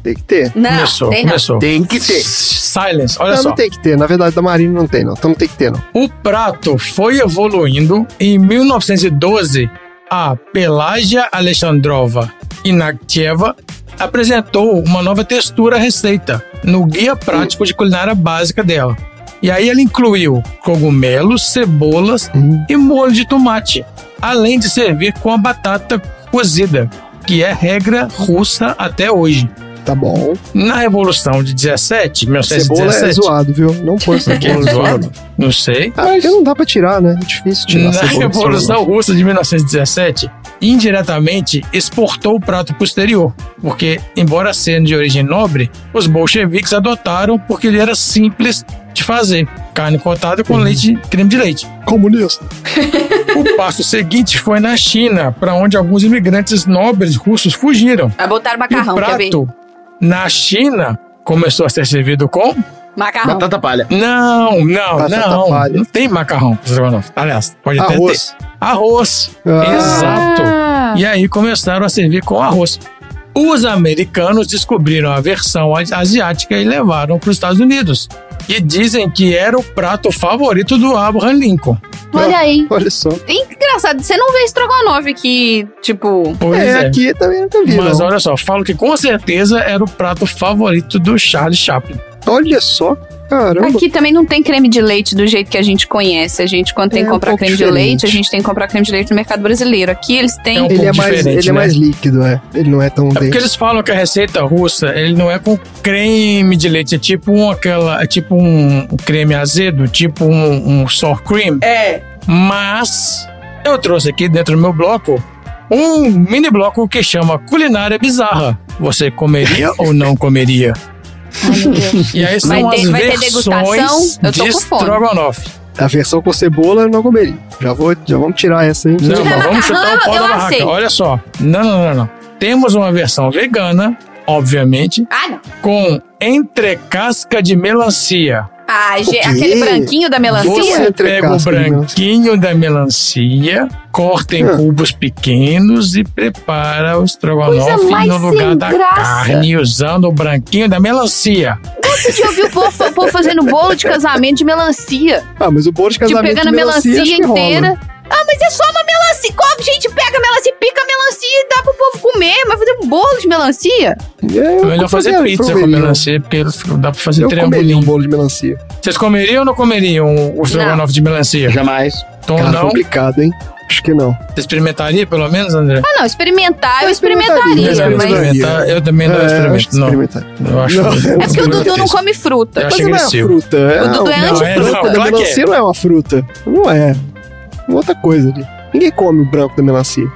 Tem que ter. não, começou, tem não. começou. Tem que ter. Silence, olha não, só. não tem que ter. Na verdade, da Marina não tem, não. Então não tem que ter, não. O prato foi evoluindo em 1912 a Pelágia Alexandrova Inaktieva apresentou uma nova textura à receita no guia prático de culinária básica dela. E aí ela incluiu cogumelos, cebolas Hum. e molho de tomate, além de servir com a batata cozida, que é regra russa até hoje. Tá bom. Na Revolução de 17, Cebola é 1917, zoado, viu? Não põe que é cebola. zoado? Não sei. Ah, porque não dá pra tirar, né? É difícil tirar Na cebola. Revolução Russa de 1917, indiretamente exportou o prato pro exterior, porque, embora sendo de origem nobre, os bolcheviques adotaram porque ele era simples de fazer. Carne cortada com leite, creme de leite. Comunista. O passo seguinte foi na China, para onde alguns imigrantes nobres russos fugiram. Vai botar E macarrão, o quer ver? prato, na China, começou a ser servido com... Macarrão. Batata palha. Não, não, Batata não. palha. Não tem macarrão. Aliás, pode até ter. Arroz. Arroz. Ah. Exato. E aí começaram a servir com arroz. Os americanos descobriram a versão asiática e levaram para os Estados Unidos. E dizem que era o prato favorito do Abraham Lincoln. Olha aí. Olha só. Engraçado, você não vê estrogonofe aqui, tipo. Pois é, é. aqui também nunca vi. Mas não. olha só, falo que com certeza era o prato favorito do Charles Chaplin. Olha só. Caramba. Aqui também não tem creme de leite do jeito que a gente conhece. A gente, quando tem É que um comprar creme de leite, a gente tem que comprar creme de leite no mercado brasileiro. Aqui eles têm. É um ele pouco é mais, diferente, ele é né? mais líquido, é. Ele não é tão É porque eles falam que a receita russa, ele não é com creme de leite, é tipo um, aquela, é tipo um, um creme azedo, tipo um, um sour cream. É. Mas eu trouxe aqui dentro do meu bloco um mini bloco que chama Culinária Bizarra. Você comeria ou não comeria? Ai. E aí são Vai ter- as vai versões de estrogonofe. A versão com cebola eu não comeria. Já, vou, já vamos tirar essa aí. Não, mas vamos chutar o pau da barraca. aceito. Olha só. Não, não, não, não. Temos uma versão vegana, obviamente, Ah, não. com entrecasca de melancia. Ah, aquele branquinho da Você- melancia? Você pega o melancia. branquinho da melancia, corta em Ah. cubos pequenos e prepara o estrogonofe no lugar da graça. carne, usando o branquinho da melancia. Você já ouviu o povo, o povo fazendo bolo de casamento de melancia? Ah, mas o bolo de Tipo, casamento pegando a de melancia, acho que rola. inteira. Ah, mas é só uma melancia. Como a gente pega a melancia, pica a melancia e dá pro povo comer? Mas fazer um bolo de melancia? É, eu É melhor fazer comeria, pizza com melancia, porque dá pra fazer Eu comeria um triangulinho. bolo de melancia. Vocês comeriam ou não comeriam o estrogonofe de melancia? Jamais. Então Cara, não. complicado, hein? Acho que não. Você experimentaria, pelo menos, André? Ah, não, experimentar eu Eu experimentaria, mas... Experimentar, eu também não É, acho experimento, que não. experimentar. Eu acho Não, É porque o Dudu não come fruta. Eu acho não é fruta. É O Dudu é antifruta. Não, é, não, A claro que é. melancia não é uma fruta. Não é. Outra coisa ali. Ninguém come o branco da melancia.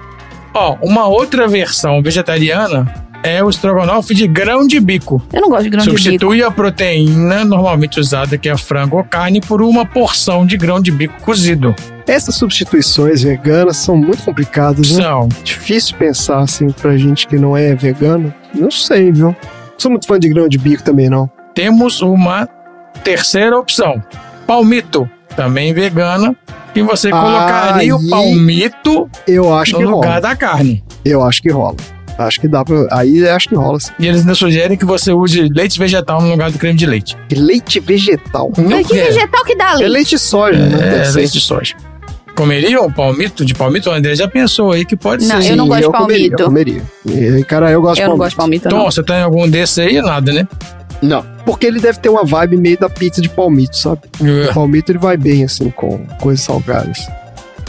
Ó, uma outra versão vegetariana é o estrogonofe de grão de bico. Eu não gosto de grão de bico. Substitui a proteína normalmente usada, que é frango ou carne, por uma porção de grão de bico cozido. Essas substituições veganas são muito complicadas, né? São Difícil pensar assim pra gente que não é vegano. Não sei, viu? Não sou muito fã de grão de bico também, não. temos uma terceira opção: palmito, também vegana, que você colocaria o Aí- palmito Eu acho no que lugar rola. da carne. Eu acho que rola. Acho que dá pra. Aí acho que rola. Sim. E eles ainda sugerem que você use leite vegetal no lugar do creme de leite. E leite vegetal. Mas que é, vegetal que dá É leite? leite de soja, né? é leite de soja. Comeriam um palmito de palmito? O André já pensou aí que pode Não, ser. eu não gosto de comeria, palmito. Eu comeria. E, cara, eu gosto Eu de não palmito. gosto de palmito, Tom, não. você tem algum desse aí? Nada, né? Não. Porque ele deve ter uma vibe meio da pizza de palmito, sabe? O palmito ele vai bem assim com coisas salgadas.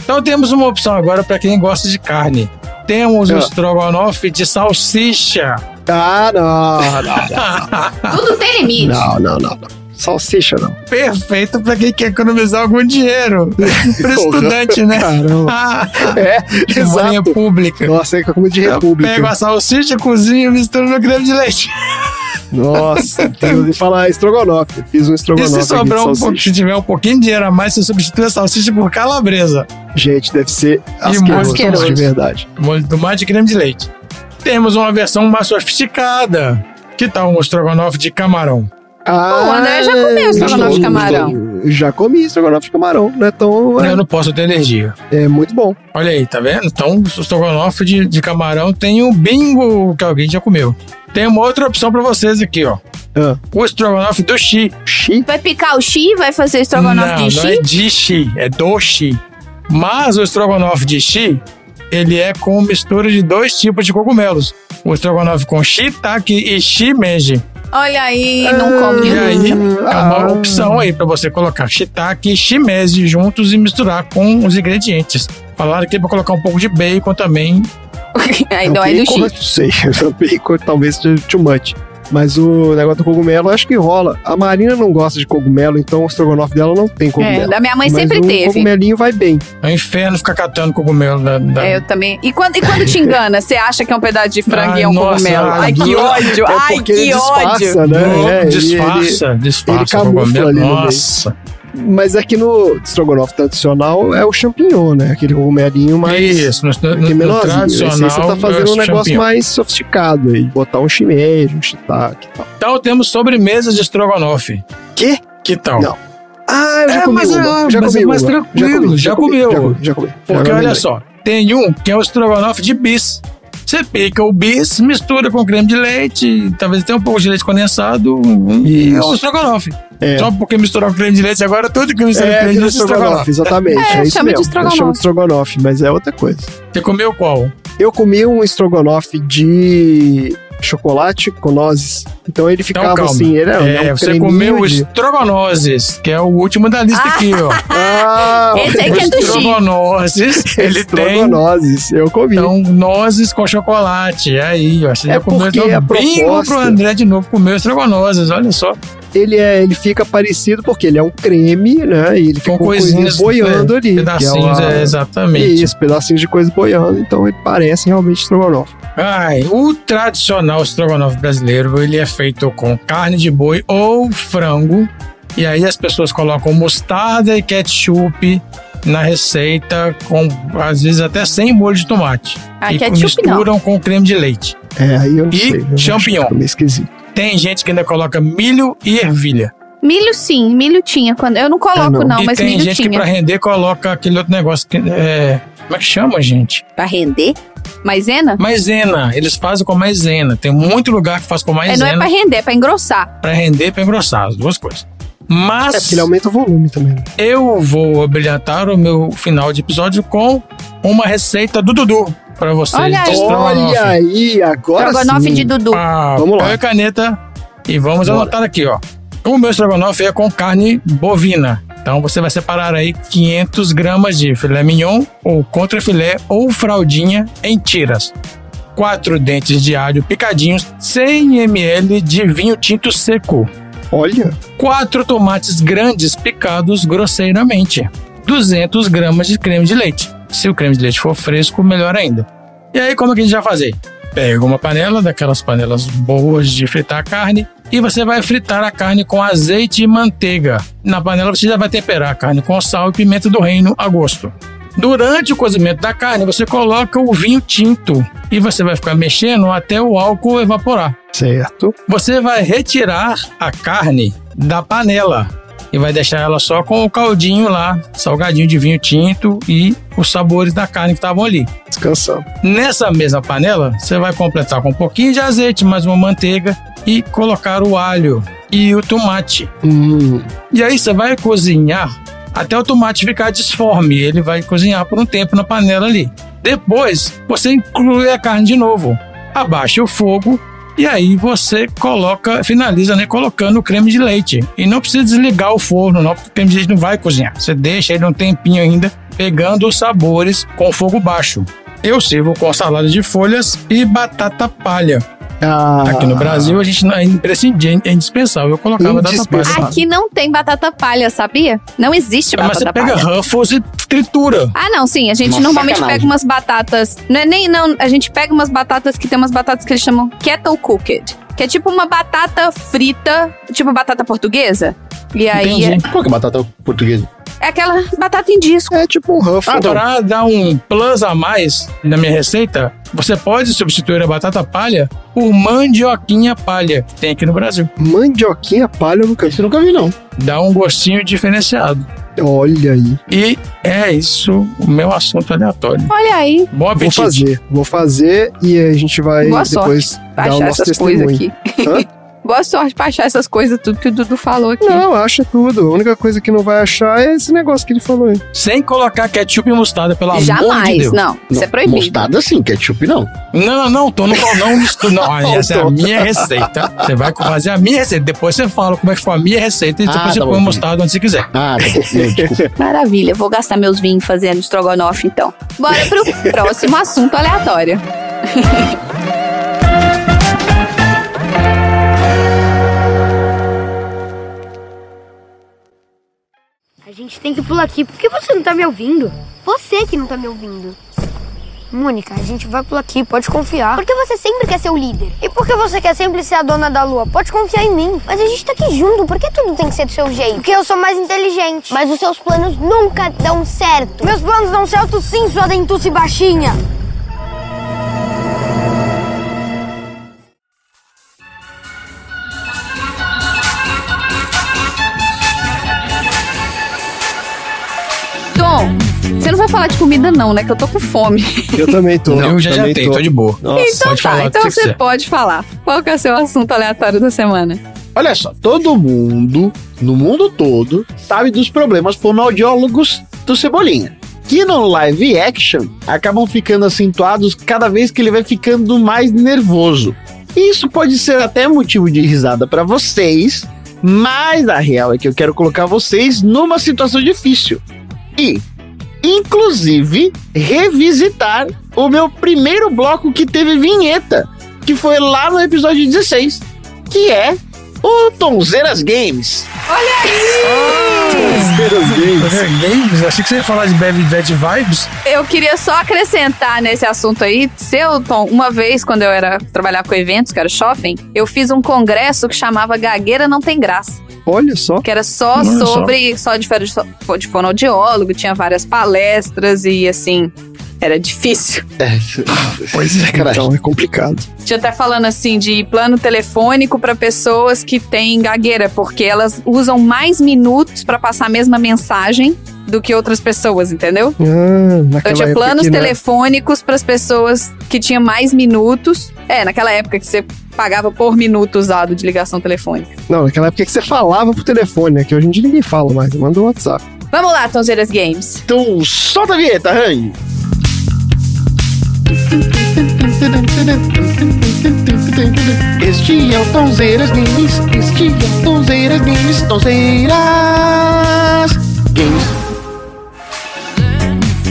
Então temos uma opção agora para quem gosta de carne. Temos o Ah. estrogonofe de salsicha. Ah, não, não, Tudo tem limite. não, não, não, não. Salsicha não. Perfeito para quem quer economizar algum dinheiro. Para estudante, né? Caramba. Ah, É, exato. pública. Nossa, é como de república. pego a salsicha, cozinho e misturo no creme de leite. Nossa, Deus, e falar estrogonofe. Fiz um E estrogonofe se aqui sobrar de um salsicha. pouco, se tiver um pouquinho de dinheiro a mais, você substitui a salsicha por calabresa. Gente, deve ser asqueroso, asqueroso. de verdade. Molho de tomate e creme de leite. Temos uma versão mais sofisticada. Que tal um estrogonofe de camarão? Ah, o André já comeu estrogonofe de camarão. Já comi estrogonofe de camarão. Não é tão... Eu não posso ter alergia. É, muito bom. Olha aí, tá vendo? Então, o estrogonofe de, de camarão tem o bingo que alguém já comeu. Tem uma outra opção pra vocês aqui, ó. Ah. O estrogonofe do chi. Chi? Vai picar o chi, vai fazer estrogonofe não, de não chi? é de chi, é do chi. Mas o estrogonofe de chi, ele é com mistura de dois tipos de cogumelos. O estrogonofe com shiitake e shimeji. Olha aí, não come E aí, é Ah. uma opção aí pra você colocar shiitake e shimeji juntos e misturar com os ingredientes. Falaram aqui pra colocar um pouco de bacon também. aí não é do chi. Não sei, o bacon talvez seja too much. Mas o negócio do cogumelo, eu acho que rola. A Marina não gosta de cogumelo, então o estrogonofe dela não tem cogumelo. É, da minha mãe Mas sempre um teve. cogumelinho vai bem. É um inferno ficar catando cogumelo da. da- É, eu também. E quando, e quando te engana, você acha que é um pedaço de frango Ai, e é um nossa, cogumelo? ai, Ai, que ódio! É Ai, que ele disfarça, ódio! né? Não, É, ele- disfarça, ele- disfarça. ele camufla cogumelo. ali no meio. Mas aqui no estrogonofe tradicional é o champignon, né? Aquele cogumelinho mais. Isso, no, no, no menorzinho. tradicional. Esse aí você tá fazendo é um negócio champignon. mais sofisticado aí. Botar um shimeji, um shiitake e tal. Então temos sobremesa de estrogonofe. Quê? Que tal? Não. Ah, eu já É, comi mas é- uma. Já mas comi é mais uma. tranquilo, comi, já comi, comeu. Já comi, já comi. Porque Já olha lembrei. só, tem um que é o estrogonofe de bis. Você pica o bis, mistura com creme de leite, talvez tenha um pouco de leite condensado e é o estrogonofe. É. Só porque misturar com creme de leite agora, tudo que misturar com É, creme de leite é estrogonofe. exatamente. É, É, isso chama de mesmo. estrogonofe. Eu chamo de estrogonofe, mas é outra coisa. Você comeu qual? Eu comi um estrogonofe de chocolate com nozes. Então ele ficava calma. assim, ele é, É, um você creminho comeu o de... estrogonoses, que é o último da lista aqui, ó. Ah, Esse que é do estrogonoses, ele tem estrogonoses, eu comi. então, nozes com chocolate. Aí, ó. Você É já comeu porque então, a bingo proposta- pro André de novo comer estrogonoses, olha só. Ele, é, ele fica parecido porque ele é um creme, né? E ele fica Com com coisinhas, boiando é, ali. que é Pedacinhos, uma- é, exatamente. Isso, pedacinhos de coisa boiando. Então ele parece realmente estrogonofe. Ai, o tradicional estrogonofe brasileiro, ele é feito com carne de boi ou frango. E aí as pessoas colocam mostarda e ketchup na receita, com às vezes até sem molho de tomate. Ah, e ketchup não. misturam com creme de leite. É, aí eu não E sei. eu que champignon. meio esquisito. Tem gente que ainda coloca milho e ervilha. Milho sim, milho tinha. Quando... Eu não coloco, não. não, e mas tem milho gente que tinha. pra render coloca aquele outro negócio que é, como é que chama, gente? Pra render? Maisena? Maisena. Eles fazem com maisena. Tem muito lugar que faz com É, não maisena é pra render, é pra engrossar. pra render e pra engrossar, as duas coisas. É Mas porque ele aumenta o volume também. né? eu vou brilhantar o meu final de episódio com uma receita do Dudu pra vocês. Olha de aí. estrogonofe. Olha aí, agora Estrogonofe sim. de Dudu. Ah, Vamos lá. e caneta e vamos Bora. anotar aqui, ó. O meu estrogonofe é com carne bovina. Então você vai separar aí 500 gramas de filé mignon ou contrafilé ou fraldinha em tiras. Quatro dentes de alho picadinhos, 100 ml de vinho tinto seco. Olha, Quatro tomates grandes picados grosseiramente. 200 gramas de creme de leite. Se o creme de leite for fresco, melhor ainda. E aí, como é que a gente vai fazer? Pega uma panela, daquelas panelas boas de fritar a carne, e você vai fritar a carne com azeite e manteiga. Na panela você já vai temperar a carne com sal e pimenta do reino a gosto. Durante o cozimento da carne, você coloca o vinho tinto e você vai ficar mexendo até o álcool evaporar. certo. Você vai retirar a carne da panela e vai deixar ela só com o caldinho lá, salgadinho de vinho tinto e os sabores da carne que estavam ali. Descansando. Nessa mesma panela, você vai completar com um pouquinho de azeite, mais uma manteiga e colocar o alho e o tomate. Hum, E aí você vai cozinhar até o tomate ficar disforme. Ele vai cozinhar por um tempo na panela ali. Depois, você inclui a carne de novo. Abaixa o fogo e aí você coloca, finaliza, né, colocando o creme de leite. E não precisa desligar o forno, não, porque o creme de leite não vai cozinhar. Você deixa ele um tempinho ainda, pegando os sabores com fogo baixo. Eu sirvo com salada de folhas e batata palha. Ah, Aqui no Brasil, a gente não é imprescindível, é indispensável eu colocar batata palha. Indispensável. Aqui não tem batata palha, sabia? Não existe Mas batata você pega palha. Ruffles e tritura. Ah, não, sim. A gente Nossa, normalmente sacanagem. pega umas batatas. Não é nem. Não, a gente pega umas batatas que tem umas batatas que eles chamam kettle cooked. Que é tipo uma batata frita, tipo batata portuguesa. E aí é, Entendi. Qual que é batata portuguesa? É aquela batata em disco. É tipo um Ruffles. Ah, Para dar um plus a mais na minha receita, você pode substituir a batata palha por mandioquinha palha, que tem aqui no Brasil. Mandioquinha palha eu nunca vi. Eu nunca vi, não. Dá um gostinho diferenciado. Olha aí. E é isso o meu assunto aleatório. Olha aí. Bom Vou apetite. fazer. Vou fazer e a gente vai Boa depois sorte dar pra o nosso essas coisas testemunho. aqui. Boa sorte pra achar essas coisas, tudo que o Dudu falou aqui. Não, acha tudo. A única coisa que não vai achar é esse negócio que ele falou aí. Sem colocar ketchup e mostarda, pelo amor de Jamais, Deus. não. Isso é proibido. Mostarda sim, ketchup não. Não, não, não, tô no não mistura. Não, olha, essa é a minha receita. Você vai fazer a minha receita. Depois você fala como é que foi a minha receita e Ah, depois você tá põe mostarda onde você quiser. Ah, tá bom. Não. Maravilha, vou gastar meus vinhos fazendo estrogonofe então. Bora pro próximo assunto aleatório. A gente tem que pular aqui. Por que você não tá me ouvindo? Você que não tá me ouvindo. Mônica, a gente vai pular aqui, pode confiar. Porque você sempre quer ser o líder. E por que você quer sempre ser a dona da lua? Pode confiar em mim. Mas a gente tá aqui junto, por que tudo tem que ser do seu jeito? Porque eu sou mais inteligente. Mas os seus planos nunca dão certo. Meus planos dão certo sim, sua dentuça e baixinha. Vai vou falar de comida não, né? Que eu tô com fome. Eu também tô. eu já também jantei, tô. de boa. Nossa. então pode tá, falar então você quiser. pode falar. Qual que é o seu assunto aleatório da semana? Olha só, todo mundo, no mundo todo, sabe dos problemas fonoaudiólogos do Cebolinha. Que no live action acabam ficando acentuados cada vez que ele vai ficando mais nervoso. Isso pode ser até motivo de risada pra vocês, mas a real é que eu quero colocar vocês numa situação difícil. E, inclusive, revisitar o meu primeiro bloco que teve vinheta, que foi lá no episódio 16, que é o Tonzeiras Games. Tonzeiras Games. Games? Achei que você ia falar de Bad Bad Vibes. Eu queria só acrescentar nesse assunto aí, seu Tom, uma vez quando eu era trabalhar com eventos, que era shopping, eu fiz um congresso que chamava Gagueira Não Tem Graça, Olha só. que era só Olha só. sobre só de, de, de fonoaudiólogo, tinha várias palestras e assim, era difícil. Pois é, cara. Então é complicado. Tinha até falando assim de plano telefônico para pessoas que têm gagueira, porque elas usam mais minutos para passar a mesma mensagem do que outras pessoas, entendeu? Ah, Então tinha planos que, né, telefônicos para as pessoas que tinham mais minutos. É, naquela época que você pagava por minuto usado de ligação telefônica. Não, naquela época que você falava pro telefone, né? Que hoje em dia ninguém fala mais. Manda o WhatsApp. Vamos lá, Tonzeiras Games. Então, solta a vinheta, Randy. Este é o Tonzeiras Games. Este é o Tonzeiras Games. Tonzeiras Games.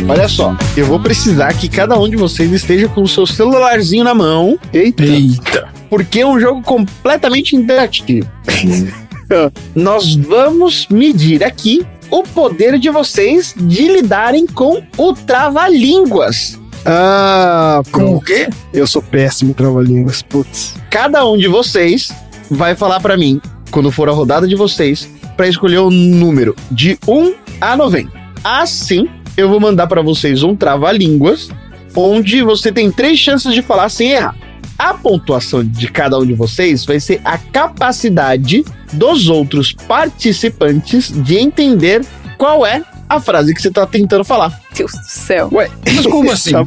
Olha só, eu vou precisar que cada um de vocês esteja com o seu celularzinho na mão, Eita. Eita. Porque é um jogo completamente interativo. Nós vamos medir aqui o poder de vocês de lidarem com o trava-línguas. Ah, Com o quê? Eu sou péssimo em trava-línguas. Putz. Cada um de vocês vai falar pra mim, quando for a rodada de vocês, pra escolher o número de 1 a 90. Assim, eu vou mandar pra vocês um trava-línguas, onde você tem três chances de falar sem errar. A pontuação de cada um de vocês vai ser a capacidade dos outros participantes de entender qual é a frase que você tá tentando falar. Deus do céu. Ué, Mas como assim? Tá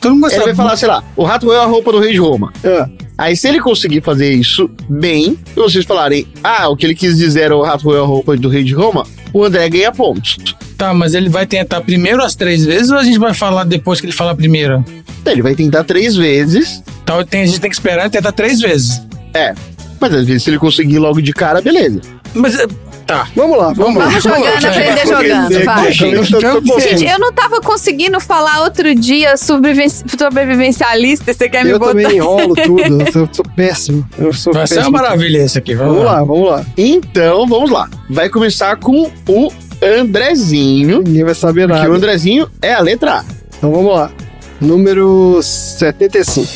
Todo mundo ele vai falar, sei lá, o rato é a roupa do rei de Roma. Ah, Aí, se ele conseguir fazer isso bem, e vocês falarem, ah, o que ele quis dizer era o rato é a roupa do rei de Roma, o André ganha pontos. Tá, mas ele vai tentar primeiro as três vezes ou a gente vai falar depois que ele falar a primeira? Ele vai tentar três vezes, Então tem, a gente tem que esperar e tentar três vezes. mas às vezes se ele conseguir logo de cara, beleza. Mas, é, tá. vamos lá, vamos, lá. Vamos jogando, vai, aprender vai, jogando, vai. Eu- Gente, eu não tava conseguindo falar outro dia sobreviven- sobrevivencialista, você quer me Eu botar? também enrolo tudo. Eu sou, sou péssimo. Eu sou Vai ser péssimo. uma maravilha esse aqui. Vamos, Vamos lá, vamos lá. Então, vamos lá. Vai começar com o Andrezinho, Ninguém vai saber porque nada. o Andrezinho é a letra A. Então vamos lá. Número 75.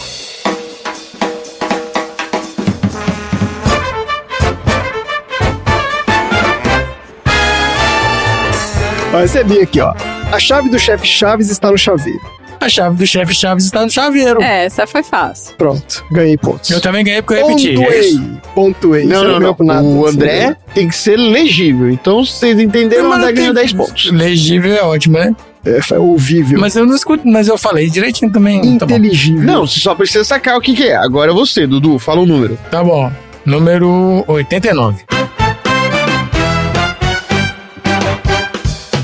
Ó, recebi aqui, ó. A chave do chefe Chaves está no chaveiro. A chave do chefe Chaves está no chaveiro. É, essa foi fácil. Pronto, ganhei pontos. Eu também ganhei porque eu repeti. é Pontuei, pontuei. Não, não, não. por nada. O André tem que ser legível. Então, vocês entenderam, o Mas André não ganhou tem- 10 pontos. Legível é ótimo, né? É, foi ouvível. Mas eu não escuto, mas eu falei direitinho também. Tá bom. Inteligível. Não, você só precisa sacar o que, que é. Agora é você, Dudu. Fala o número. Tá bom. Número 89.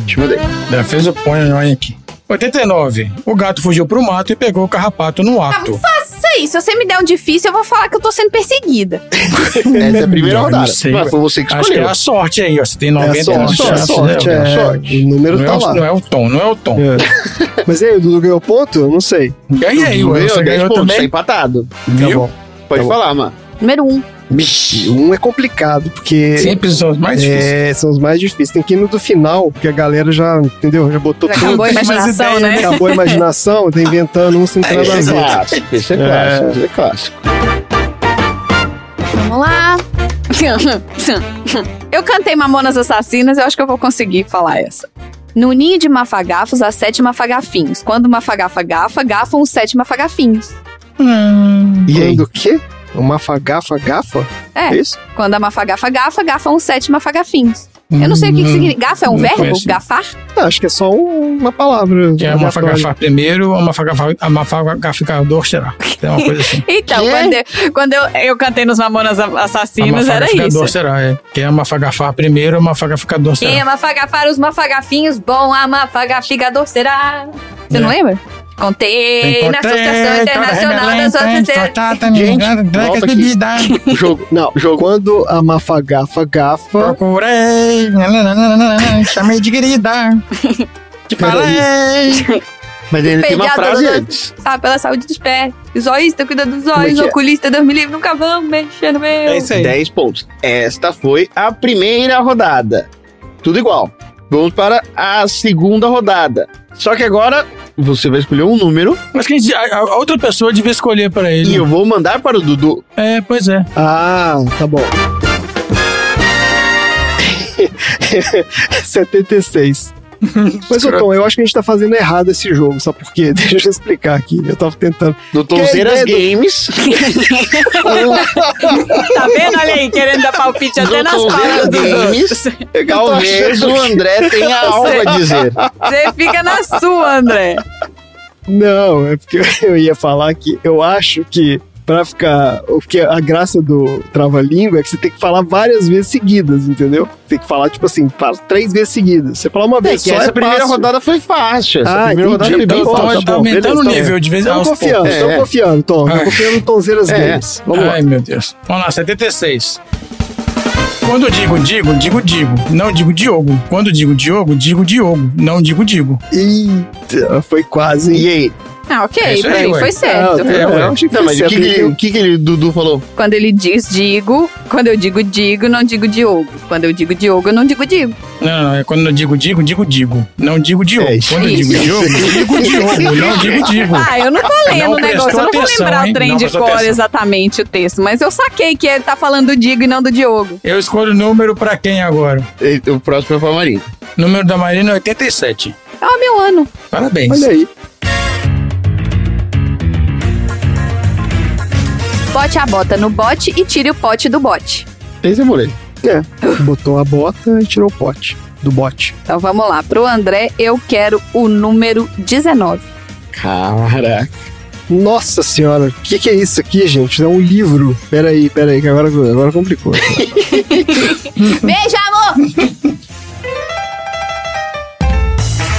Te mandei. Já fez o põe aqui. 89. O gato fugiu pro mato e pegou o carrapato no ato. Faça isso aí. Se você me der um difícil, eu vou falar que eu tô sendo perseguida. Essa é a primeira Eu rodada. Mas foi você que Acho que é escolheu. a sorte aí, ó. Você tem É 90 a sorte, é a chances, sorte, né? é. sorte. O número Não é, tá o, lá. não é o tom, não é o tom. É. Mas e aí, o Dudu ganhou ponto? Eu não sei. Ganhei, Dudu ué. ganhou Você 10 ganhou pontos, tá também. empatado. Viu? Tá bom. Pode Tá bom. falar, mano. Número um. Vixe, um é complicado, porque Sempre são os mais difíceis. é, são os mais difíceis. Tem que ir no do final, porque a galera já, entendeu? Já botou Já tudo. acabou a imaginação, ideia, né? Acabou a imaginação, tá inventando um sem ter nada a Esse é ver. clássico. Esse é clássico. É clássico. Vamos lá. Eu cantei Mamonas Assassinas, eu acho que eu vou conseguir falar essa. No ninho de mafagafos, há sete mafagafinhos. Quando uma fagafa gafa, gafam os sete mafagafinhos. E aí? Quando o quê? Uma fagafa gafa? É. isso? Quando a mafagafa gafa, gafam os sete mafagafinhos. Eu não sei o que, que Hum, significa. Gafa é um não verbo? conheço. Gafar? Ah, acho que é só um- uma palavra. Que é uma fagafar primeiro, uma fagafar, uma fagaficador será. É uma coisa assim. Então, Que? quando, eu, quando eu, eu cantei nos Mamonas Assassinos, era Amafagaficador isso. será, é. Que é uma fagafar primeiro, uma fagaficador Quem será. ama fagafar os mafagafinhos, bom ama fagafigador será. Você não É. lembra? Contei na Associação Internacional das Associações. Gente, Não, jogo. quando a mafagafa gafa. Procurei, chamei de querida. Te falei. Mas ele tem uma frase antes. Sabe, pela saúde dos pés. Zoísta, cuida dos é olhos. é? Oculista, Deus me livre, nunca vão mexer no meu. É isso aí. 10 pontos. Esta foi a primeira rodada. Tudo igual. Vamos para a segunda rodada. Só que agora você vai escolher um número Acho que a, a- outra pessoa devia escolher pra ele. e eu vou mandar para o Dudu. É, pois é. Ah, tá bom. 76. Mas, ô Tom, eu acho que a gente tá fazendo errado esse jogo, sabe por quê? Deixa eu explicar aqui. Eu tava tentando. Do Tonzeiras Games. Tá vendo? Olha aí, querendo dar palpite até nas palavras dos outros. Games. Talvez o André tenha algo a dizer. Você fica na sua, André. Não, é porque eu ia falar que eu acho que pra ficar. O que a graça do trava-língua é que você tem que falar várias vezes seguidas, entendeu? Tem que falar, tipo assim, fala três vezes seguidas. Você fala uma É vez que só. essa é primeira fácil. rodada foi fácil. Essa Ah, primeira rodada entendi. foi bem Então, Então, fácil. tá tá aumentando beleza, o tá nível de vez Tô aos confiando, poucos. tô É. confiando, Tom. Tô confiando no Tonzeiras É. Games. Vamos lá. Ai, meu Deus. Vamos lá, 76. Quando digo digo, digo digo. Não digo Diogo. Quando digo Diogo, digo Diogo. Não digo digo. Eita, foi quase. E aí? Ah, ok, É isso pra aí, mim ué. foi certo. Não, É, eu ué. achei que Não, foi mas o certo, que, que, ele, entendi. o que, que ele, Dudu falou? Quando ele diz digo, quando eu digo digo, não digo Diogo. Quando eu digo Diogo, eu não digo digo. Não, não, é quando eu digo digo, digo digo. Não digo Diogo. É isso. Quando eu digo. Diogo, digo Diogo. Não digo digo. Ah, eu não tô lendo o negócio, eu não vou atenção, lembrar hein? o trem Não de cor atenção. exatamente o texto, mas eu saquei que ele tá falando do Digo e não do Diogo. Eu escolho o número pra quem agora? E- O próximo é pra Marina. Número da Marina é 87. É o meu ano. Parabéns. Olha aí. Bote a bota no bote e tire o pote do bote. Esse é moleque. É, botou a bota e tirou o pote do bote. Então vamos lá, pro André eu quero o número 19. Caraca. Nossa senhora, o que, que é isso aqui, gente? É um livro. Peraí, peraí, que agora, agora complicou. Beijo, amor!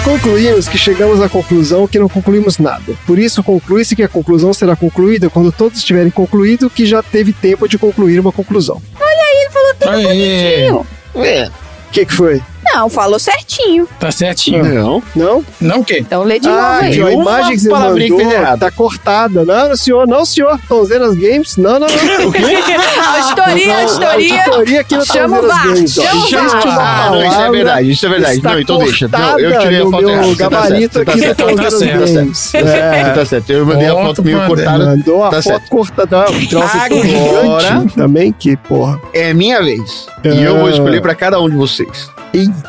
Concluímos que chegamos à conclusão que não concluímos nada. Por isso, conclui-se que a conclusão será concluída quando todos tiverem concluído que já teve tempo de concluir uma conclusão. Aê, É. O que, que foi? Não, falou certinho. tá certinho. Não. Não? Não o quê? Então lê de novo ah, aí. tio, a imagem que você que mandou errado. tá cortada. Não, senhor, não, senhor. Tonzeiras Games. Não, não, não. O quê? Auditoria, Não, auditoria. auditoria aqui no Chama o Games. ó. chama o VAR. Ah, não, isso é verdade, isso é verdade. está Não, então deixa. Não, eu tirei a foto errada. Você tá gabarito certo, aqui você do tá certo, tá certo. Games. Você É. tá certo. Eu mandei a foto meio cortada. Mandou a Tá foto certo. cortada. Troço Agora- gigante também, que porra. É minha vez. E eu vou escolher pra cada um de vocês.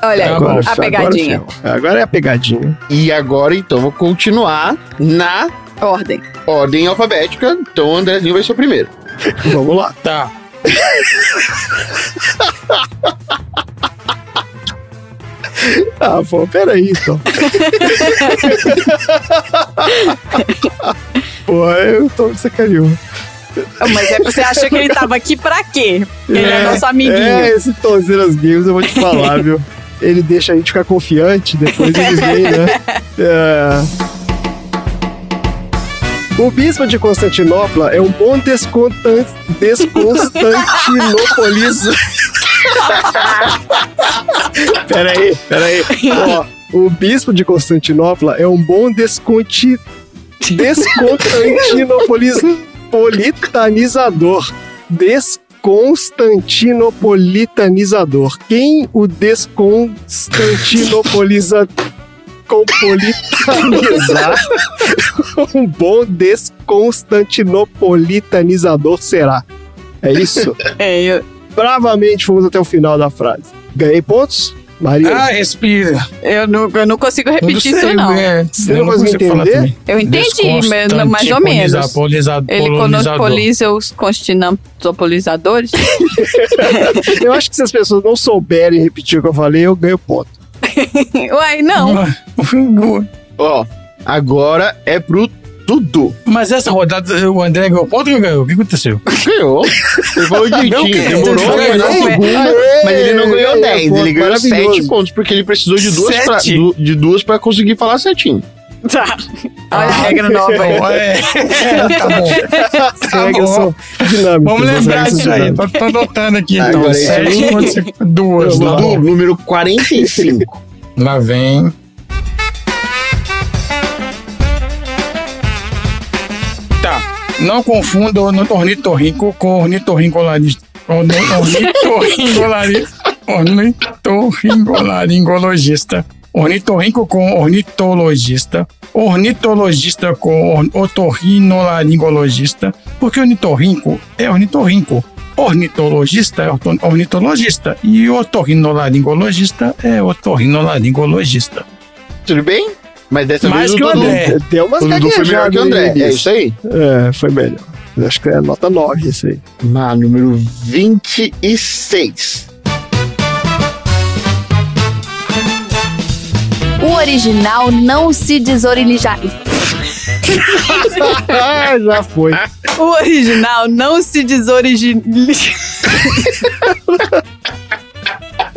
Olha aí, Tá bom. a pegadinha. Agora, agora é a pegadinha. E agora, então, vou continuar na Ordem. ordem alfabética. Então, o Andrezinho vai ser o primeiro. Vamos lá. Tá. Ah, pô, peraí, então. pô, eu tô me sacaneou. Mas é, você acha que ele tava aqui pra quê? Ele é, nosso amiguinho. É, esse Tonzeiras Games, eu vou te falar, viu? Ele deixa a gente ficar confiante, depois ele vem, né? É. O bispo de Constantinopla é um bom descontan... desconstantinopoliza. peraí, peraí. Ó, o bispo de Constantinopla é um bom desconti... desconstantinopolitanizador. Desconstantinopolitanizador. Quem o desconstantinopoliza... Compolitanizar um bom desconstantinopolitanizador será. É isso? É, eu- Bravamente fomos até o final da frase. Ganhei pontos? Maria, Ah, respira. Eu não, eu não consigo repetir sei, isso, não. é, Você eu não falar entender? Eu entendi, mas mais ou menos. polisa- Ele monopoliza os continentopolizadores. eu acho que se as pessoas não souberem repetir o que eu falei, eu ganho ponto. Uai, não. Ó, agora é pro Dudu. Mas essa rodada, o André ganhou ponto ou ganhou? O que aconteceu? Ganhou. Ele falou Ganhou o direitinho. quê? Demorou Ganhou, segunda, Aê, mas ele não ganhou ganhou 10. ponto, Ele ganhou maravilhoso. 7 pontos, porque ele precisou de duas, pra, Sete? du- de duas pra conseguir falar certinho. Tá. Olha a regra nova aí. É, tá bom. Tá regras bom. Vamos lembrar disso aí. Tô, tô anotando aqui, então. Agora, esse Sete, duas. tá Dudu, bom. número 45. Lá vem. Não confunda o ornitorrinco com ornitorrincolarista. Ornitorrincolarista. Ornitorrinco com ornitologista. Ornitologista com or- otorrinolaringologista. Porque ornitorrinco é ornitorrinco. Ornitologista é ornitologista. E otorrinolaringologista é otorrinolaringologista. Tudo bem? Mas dessa Mais vez que o. André. Deu umas Dudu foi melhor que o André. É isso aí. É, foi melhor. Eu Acho que é nota 9 esse aí. Na número 26. O original não se desoriliza. Ah, já foi. O original não se desorigina.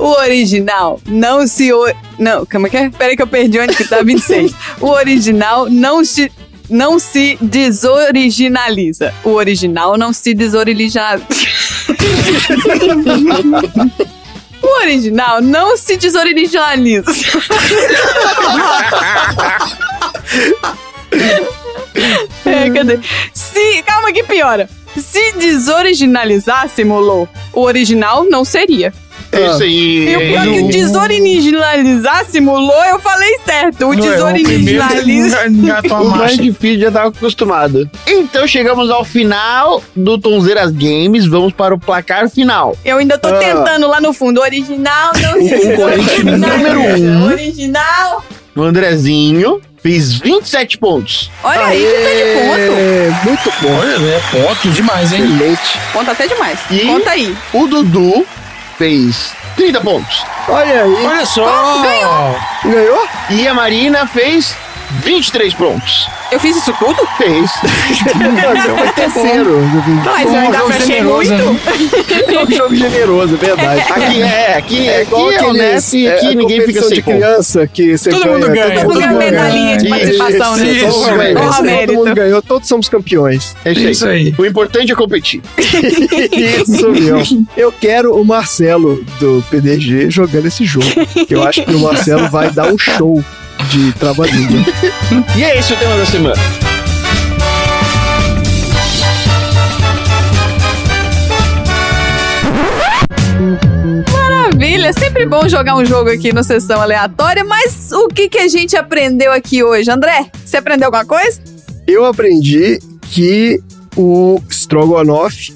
O original não se. O... Não, como é que é? Peraí que eu perdi onde que tá 26. O original não se. Não se desoriginaliza. O original não se desoriliza. O original não se desoriginiza. É, cadê? Se, calma que piora. Se desoriginalizássemos, Lô, o original não seria. É isso aí. E o pior é que o desoriginalizássemos, Lô, eu falei certo. O Não é, o mais difícil já tava acostumado. Então chegamos ao final do Tonzeiras Games. Vamos para o placar final. Eu ainda tô Ah. tentando lá no fundo. Original não concorrente número um. Original. O Andrezinho fez 27 pontos. Olha aí que tá de ponto. É, muito bom. Olha, é ponto demais, hein? Excelente. Conta até demais. E- Conta aí. O Dudu fez 30 pontos. Olha aí. Olha só! Ganhou? E a Marina fez 23 pontos. Eu fiz isso tudo? Fez. Foi terceiro. Mas eu ainda jogo achei generoso, muito. É um jogo generoso, é verdade. Aqui é, aqui é, É igual aqui é honesto e é, aqui a ninguém fica sem de criança que você Todo mundo ganha, Todo mundo todo ganha medalhinha de participação, né? Todo mundo ganhou, todos somos campeões. É isso aí. Isso aí. O importante é competir. Isso mesmo. Eu quero o Marcelo do PDG jogando esse jogo. Eu acho que o Marcelo vai dar um show de trava-língua. E é esse o tema da semana. Maravilha, é sempre bom jogar um jogo aqui no Sessão Aleatória, mas o que, que a gente aprendeu aqui hoje? André, você aprendeu alguma coisa? Eu aprendi que o Strogonoff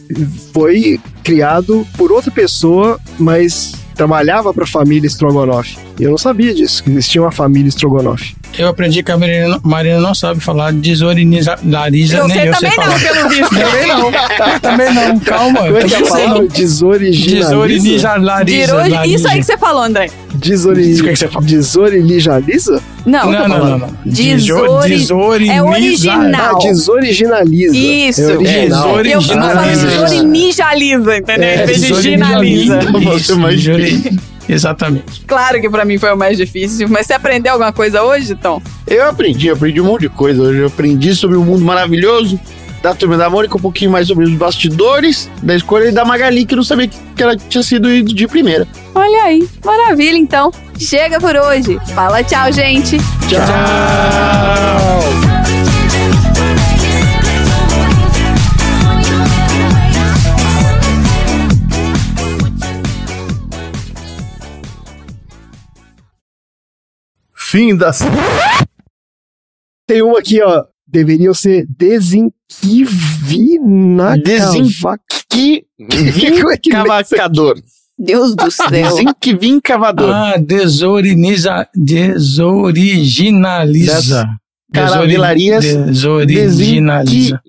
foi criado por outra pessoa, mas trabalhava para a família Strogonoff. E eu não sabia disso, que existia uma família Strogonoff. Eu aprendi que a Marina, Marina não sabe falar desorinizariza, Eu nem sei eu sei também não, falar. pelo visto. Também não. Eu também não. Calma. Como é que é? Desorinizariza. Tirou- Isso aí que você falou, André. Desori... Isso que que você fala? Desoriginaliza? Não, Não, não, não. Desori- Desoriniza- é original. Ah, desoriginaliza. Isso. É original. E eu fico falando Desoriginaliza. desorinijaliza, entendeu? É, Em vez de ginaliza. Você é mais Exatamente. Claro que pra mim foi o mais difícil, mas você aprendeu alguma coisa hoje, Tom? Eu aprendi, eu aprendi um monte de coisa. Hoje eu aprendi sobre o mundo maravilhoso da Turma da Mônica, um pouquinho mais sobre os bastidores da escolha da Magali, que não sabia que ela tinha sido de primeira. Olha aí, maravilha então. Chega por hoje. Fala tchau, gente. Fim da. Tem uma aqui, ó. Deveriam ser desinquivinacava... Desinqui... Como que lê isso Cavacador. Deus do céu. Desenquincavador. Ah, desoriniza, desoriginaliza. Caravelarias. Desoriginaliza.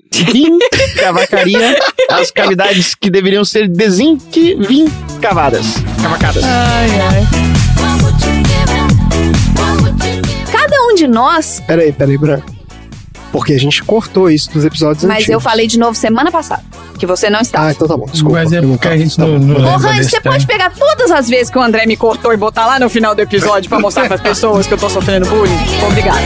Cavacaria as cavidades que deveriam ser desenquincavadas. Cavacadas. Cada um de nós, Peraí, peraí, Branco. Porque a gente cortou isso dos episódios mas antigos. eu falei de novo semana passada, que você não estava. Ah, então tá bom. Desculpa. Mas é porque a gente Tá não, Ô, Rani, você pode pegar todas as vezes que o André me cortou e botar lá no final do episódio pra mostrar pras pessoas que eu tô sofrendo bullying? Obrigada.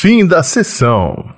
Fim da sessão.